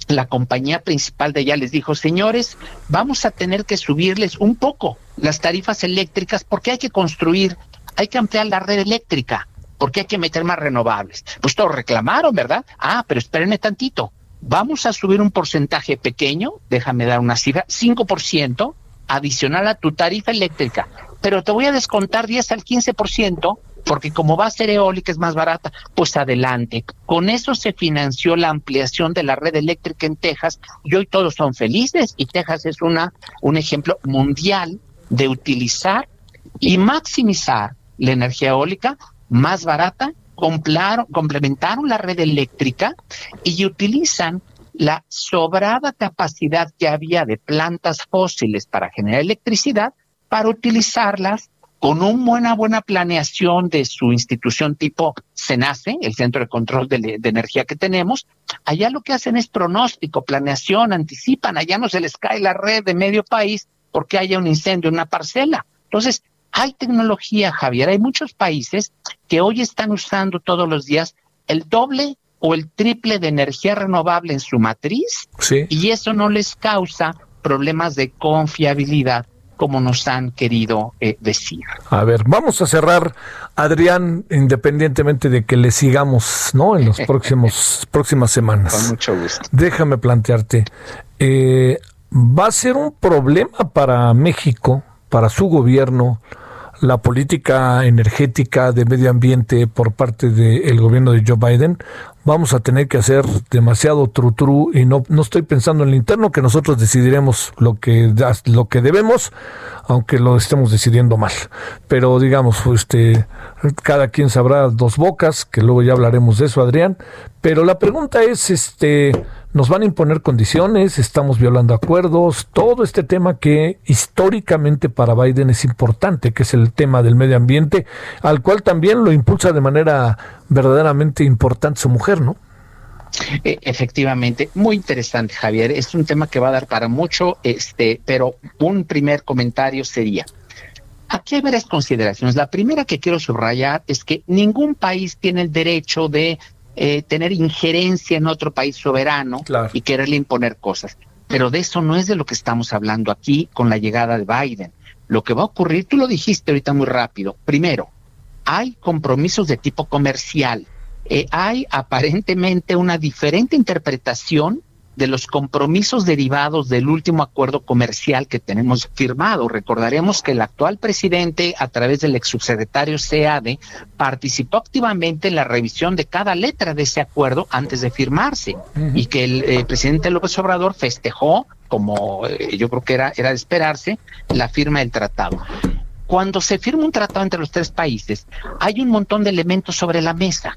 La compañía principal de allá les dijo, señores, vamos a tener que subirles un poco las tarifas eléctricas porque hay que construir, hay que ampliar la red eléctrica, porque hay que meter más renovables. Pues todos reclamaron, ¿verdad? Ah, pero espérenme tantito vamos a subir un porcentaje pequeño, déjame dar una cifra, 5% adicional a tu tarifa eléctrica, pero te voy a descontar 10 al 15% porque como va a ser eólica es más barata, pues adelante. Con eso se financió la ampliación de la red eléctrica en Texas y hoy todos son felices. Y Texas es una un ejemplo mundial de utilizar y maximizar la energía eólica más barata. Complementaron la red eléctrica y utilizan la sobrada capacidad que había de plantas fósiles para generar electricidad para utilizarlas con una buena, buena planeación de su institución tipo CENACE, el Centro de Control de, de, Energía que tenemos, allá lo que hacen es pronóstico, planeación, anticipan, allá no se les cae la red de medio país porque haya un incendio en una parcela. Entonces, hay tecnología, Javier, hay muchos países que hoy están usando todos los días el doble o el triple de energía renovable en su matriz y eso no les causa problemas de confiabilidad como nos han querido eh, decir. A ver, vamos a cerrar, Adrián, independientemente de que le sigamos, ¿no? En los próximos próximas semanas. Con mucho gusto. Déjame plantearte, eh, va a ser un problema para México, para su gobierno, la política energética de medio ambiente por parte del gobierno de Joe Biden, vamos a tener que hacer demasiado trutru y no, no estoy pensando en el interno que nosotros decidiremos lo que, lo que debemos, aunque lo estemos decidiendo mal. Pero digamos, este, cada quien sabrá dos bocas, que luego ya hablaremos de eso, Adrián. Pero la pregunta es, este, nos van a imponer condiciones, estamos violando acuerdos, todo este tema que históricamente para Biden es importante, que es el tema del medio ambiente, al cual también lo impulsa de manera verdaderamente importante su mujer, ¿no? E, efectivamente, muy interesante, Javier. Es un tema que va a dar para mucho, este, pero un primer comentario sería. Aquí hay varias consideraciones. La primera que quiero subrayar es que ningún país tiene el derecho de eh, tener injerencia en otro país soberano y quererle imponer cosas. Pero de eso no es de lo que estamos hablando aquí con la llegada de Biden. Lo que va a ocurrir, tú lo dijiste ahorita muy rápido. Primero, hay compromisos de tipo comercial. Eh, hay aparentemente una diferente interpretación de los compromisos derivados del último acuerdo comercial que tenemos firmado. Recordaremos que el actual presidente, a través del ex subsecretario CAD, participó activamente en la revisión de cada letra de ese acuerdo antes de firmarse y que el eh, presidente López Obrador festejó, como eh, yo creo que era, era de esperarse, la firma del tratado. Cuando se firma un tratado entre los tres países, hay un montón de elementos sobre la mesa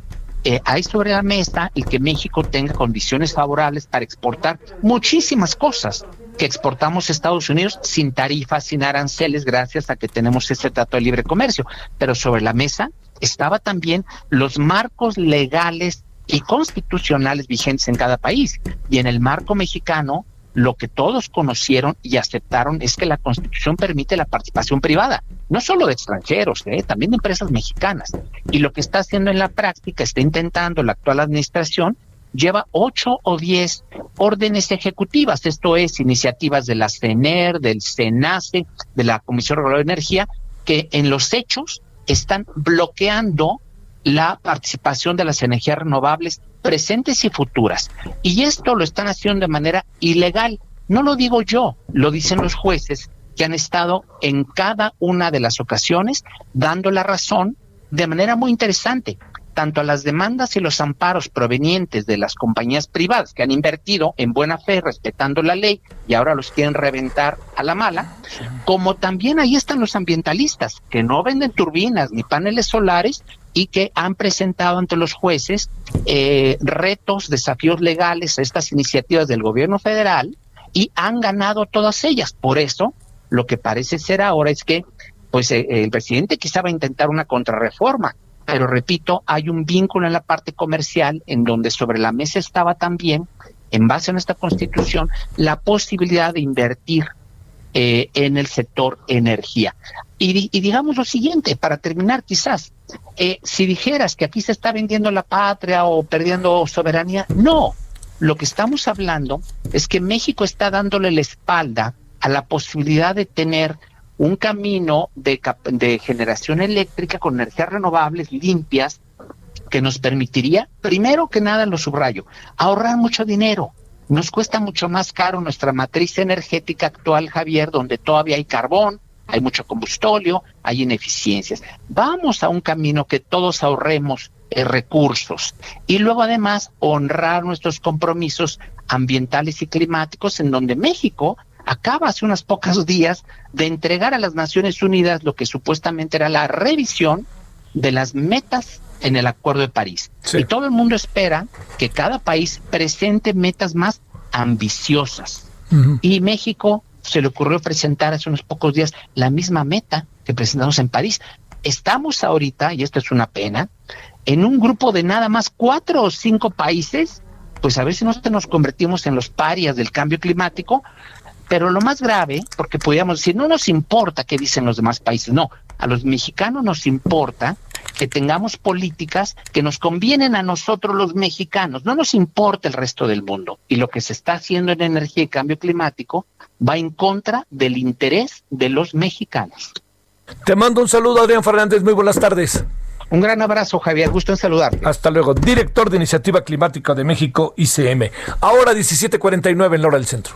eh, hay sobre la mesa el que México tenga condiciones favorables para exportar muchísimas cosas que exportamos a Estados Unidos sin tarifas, sin aranceles, gracias a que tenemos ese trato de libre comercio. Pero sobre la mesa estaba también los marcos legales y constitucionales vigentes en cada país. Y en el marco mexicano lo que todos conocieron y aceptaron es que la Constitución permite la participación privada, no solo de extranjeros, ¿eh? también de empresas mexicanas. Y lo que está haciendo en la práctica, está intentando la actual administración, lleva ocho o diez órdenes ejecutivas, esto es, iniciativas de la CENER, del CENACE, de la Comisión Reguladora de Energía, que en los hechos están bloqueando la participación de las energías renovables presentes y futuras. Y esto lo están haciendo de manera ilegal. No lo digo yo, lo dicen los jueces que han estado en cada una de las ocasiones dando la razón de manera muy interesante. tanto a las demandas y los amparos provenientes de las compañías privadas que han invertido en buena fe respetando la ley y ahora los quieren reventar a la mala, como también ahí están los ambientalistas que no venden turbinas ni paneles solares y que han presentado ante los jueces eh, retos, desafíos legales a estas iniciativas del gobierno federal y han ganado todas ellas. Por eso, lo que parece ser ahora es que pues eh, el presidente quizá va a intentar una contrarreforma, pero repito, hay un vínculo en la parte comercial en donde sobre la mesa estaba también, en base a nuestra constitución, la posibilidad de invertir eh, en el sector energía. Y, digamos lo siguiente, para terminar quizás, eh, si dijeras que aquí se está vendiendo la patria o perdiendo soberanía, no, lo que estamos hablando es que México está dándole la espalda a la posibilidad de tener un camino de, de generación eléctrica con energías renovables limpias que nos permitiría, primero que nada, lo subrayo, ahorrar mucho dinero. Nos cuesta mucho más caro nuestra matriz energética actual, Javier, donde todavía hay carbón, hay mucho combustóleo, hay ineficiencias. Vamos a un camino que todos ahorremos eh, recursos y luego además honrar nuestros compromisos ambientales y climáticos en donde México acaba hace unos pocos días de entregar a las Naciones Unidas lo que supuestamente era la revisión de las metas en el Acuerdo de París. Y todo el mundo espera que cada país presente metas más ambiciosas. Y México se le ocurrió presentar hace unos pocos días la misma meta que presentamos en París. Estamos ahorita, y esto es una pena, en un grupo de nada más cuatro o cinco países, pues a veces nos convertimos en los parias del cambio climático, pero lo más grave, porque podríamos decir, no nos importa qué dicen los demás países, no, a los mexicanos nos importa que tengamos políticas que nos convienen a nosotros los mexicanos, no nos importa el resto del mundo. Y lo que se está haciendo en energía y cambio climático va en contra del interés de los mexicanos. Te mando un saludo, Adrián Fernández, muy buenas tardes. Un gran abrazo, Javier. Gusto en saludarte. Hasta luego. Director de Iniciativa Climática de México, ICM. Ahora 17:49 en la hora del centro.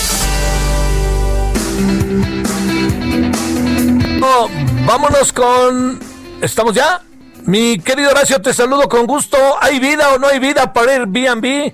vámonos con. ¿Estamos ya? Mi querido Horacio, te saludo con gusto. ¿Hay vida o no hay vida para Airbnb?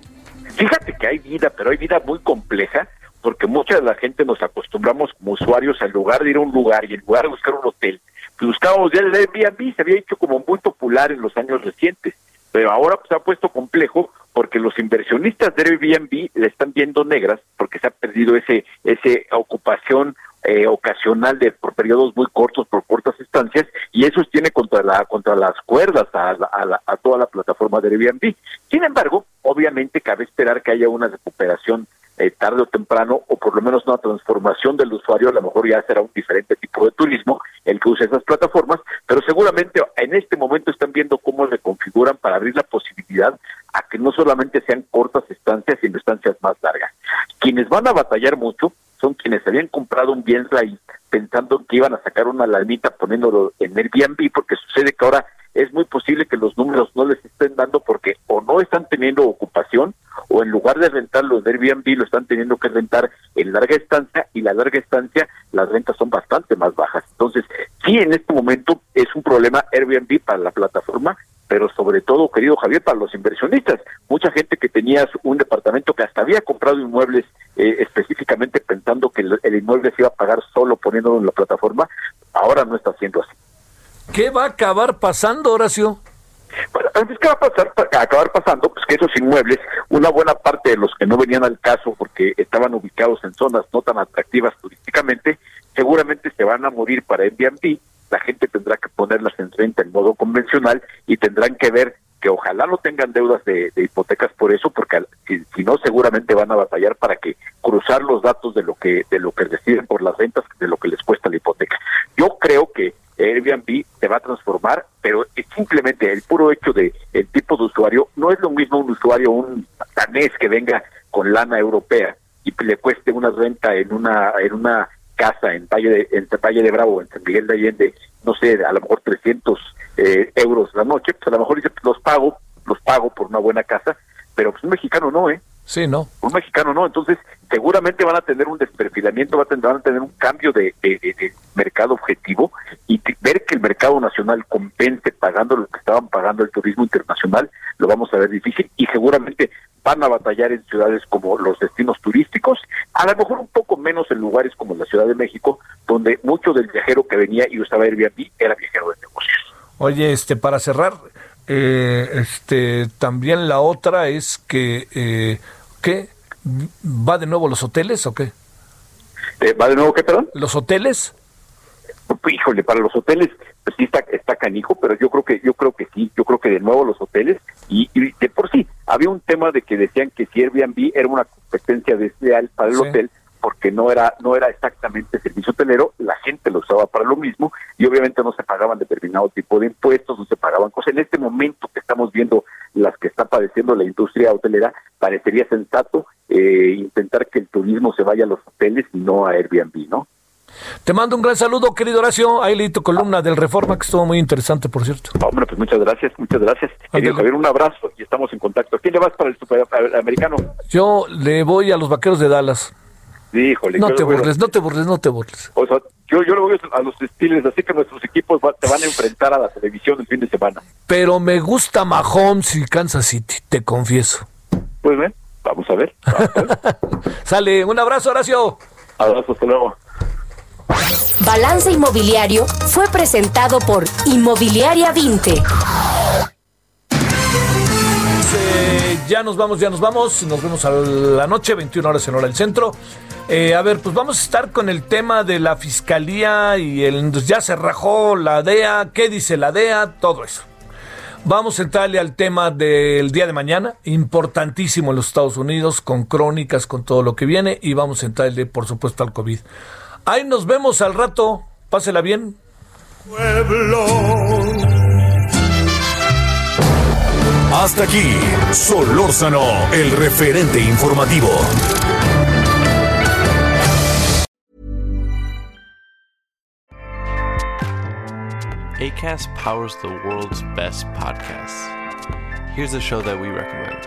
Fíjate que hay vida, pero hay vida muy compleja porque mucha de la gente nos acostumbramos como usuarios al lugar de ir a un lugar y en lugar de buscar un hotel, pues buscábamos ya el Airbnb, se había hecho como muy popular en los años recientes, pero ahora pues, se ha puesto complejo porque los inversionistas de Airbnb le están viendo negras porque se ha perdido ese ese ocupación eh, ocasional de por periodos muy cortos, por cortas estancias, y eso tiene contra la contra las cuerdas a, a, a toda la plataforma de Airbnb. Sin embargo, obviamente cabe esperar que haya una recuperación eh, tarde o temprano, o por lo menos una transformación del usuario, a lo mejor ya será un diferente tipo de turismo el que use esas plataformas, pero seguramente en este momento están viendo cómo se configuran para abrir la posibilidad a que no solamente sean cortas estancias, sino estancias más largas. Quienes van a batallar mucho son quienes habían comprado un bien ahí pensando que iban a sacar una lanita poniéndolo en Airbnb, porque sucede que ahora es muy posible que los números no les estén dando porque o no están teniendo ocupación o en lugar de rentarlo en Airbnb lo están teniendo que rentar en larga estancia y la larga estancia las rentas son bastante más bajas. Entonces, sí, en este momento es un problema Airbnb para la plataforma, pero sobre todo, querido Javier, para los inversionistas. Mucha gente que tenía un departamento que hasta había comprado inmuebles eh, específicamente pensando que el, el inmueble se iba a pagar solo poniéndolo en la plataforma, ahora no está haciendo así. ¿Qué va a acabar pasando, Horacio? Bueno, ¿qué va a pasar? A acabar pasando, pues que esos inmuebles, una buena parte de los que no venían al caso porque estaban ubicados en zonas no tan atractivas turísticamente, seguramente se van a morir para Airbnb. La gente tendrá que ponerlas en renta en modo convencional y tendrán que ver que ojalá no tengan deudas de, hipotecas por eso, porque si, si, no seguramente van a batallar para que cruzar los datos de lo que de lo que reciben por las rentas, de lo que les cuesta la hipoteca. Yo creo que Airbnb se va a transformar, pero es simplemente el puro hecho de el tipo de usuario, un danés que venga con lana europea y le cueste una renta en una en una casa en Valle de, en Valle de Bravo, en San Miguel de Allende, no sé, a lo mejor 300 eh, euros la noche, pues a lo mejor dice, pues los pago, los pago por una buena casa, pero pues un mexicano no, ¿eh? Sí, no. Un mexicano no, entonces seguramente van a tener un desperfilamiento, van a tener un cambio de, mercado objetivo y ver que el mercado nacional compense pagando lo que estaban pagando el turismo internacional, lo vamos a ver difícil y seguramente van a batallar en ciudades como los destinos turísticos, a lo mejor un poco menos en lugares como la Ciudad de México, donde mucho del viajero que venía y usaba Airbnb era viajero de negocios. Oye, este, para cerrar, eh, este, también la otra es que eh, ¿Qué? ¿Va de nuevo los hoteles o qué? Eh, ¿Va de nuevo qué, perdón? ¿Los hoteles? Híjole, para los hoteles, pues sí está, está canijo, pero yo creo que yo creo que sí, yo creo que de nuevo los hoteles y, de por sí había un tema de que decían que si Airbnb era una competencia desleal para el hotel, porque no era no era exactamente servicio hotelero, la gente lo usaba para lo mismo y obviamente no se pagaban determinado tipo de impuestos, no se pagaban cosas. En este momento que estamos viendo las que está padeciendo la industria hotelera, parecería sensato eh, intentar que el turismo se vaya a los hoteles y no a Airbnb, ¿no? Te mando un gran saludo, querido Horacio. Ahí leí tu columna del Reforma, que estuvo muy interesante, por cierto. Hombre, pues muchas gracias, muchas gracias. Querido Javier, un abrazo y estamos en contacto. ¿A quién le vas para el superamericano? Yo le voy a los vaqueros de Dallas. Híjole, no te burles, no te burles, no te burles. O sea, yo, yo lo voy a los estilos, así que nuestros equipos te van a enfrentar a la televisión el fin de semana. Pero me gusta Mahomes y Kansas City, te confieso. Pues bien, vamos a ver. Sale, un abrazo, Horacio. Abrazo, hasta luego. Balance Inmobiliario fue presentado por Inmobiliaria 20. ya nos vamos, ya nos vamos. Nos vemos a la noche, 21 horas en hora del centro. Eh, a ver, pues vamos a estar con el tema de la fiscalía y el ya se rajó la DEA, qué dice la DEA, todo eso. Vamos a entrarle al tema del día de mañana, importantísimo en los Estados Unidos, con crónicas, con todo lo que viene, y vamos a entrarle, por supuesto, al COVID. Ahí nos vemos al rato, pásela bien. Pueblo. Hasta aquí, Solórzano, el referente informativo. ACAST powers the world's best podcasts. Here's a show that we recommend.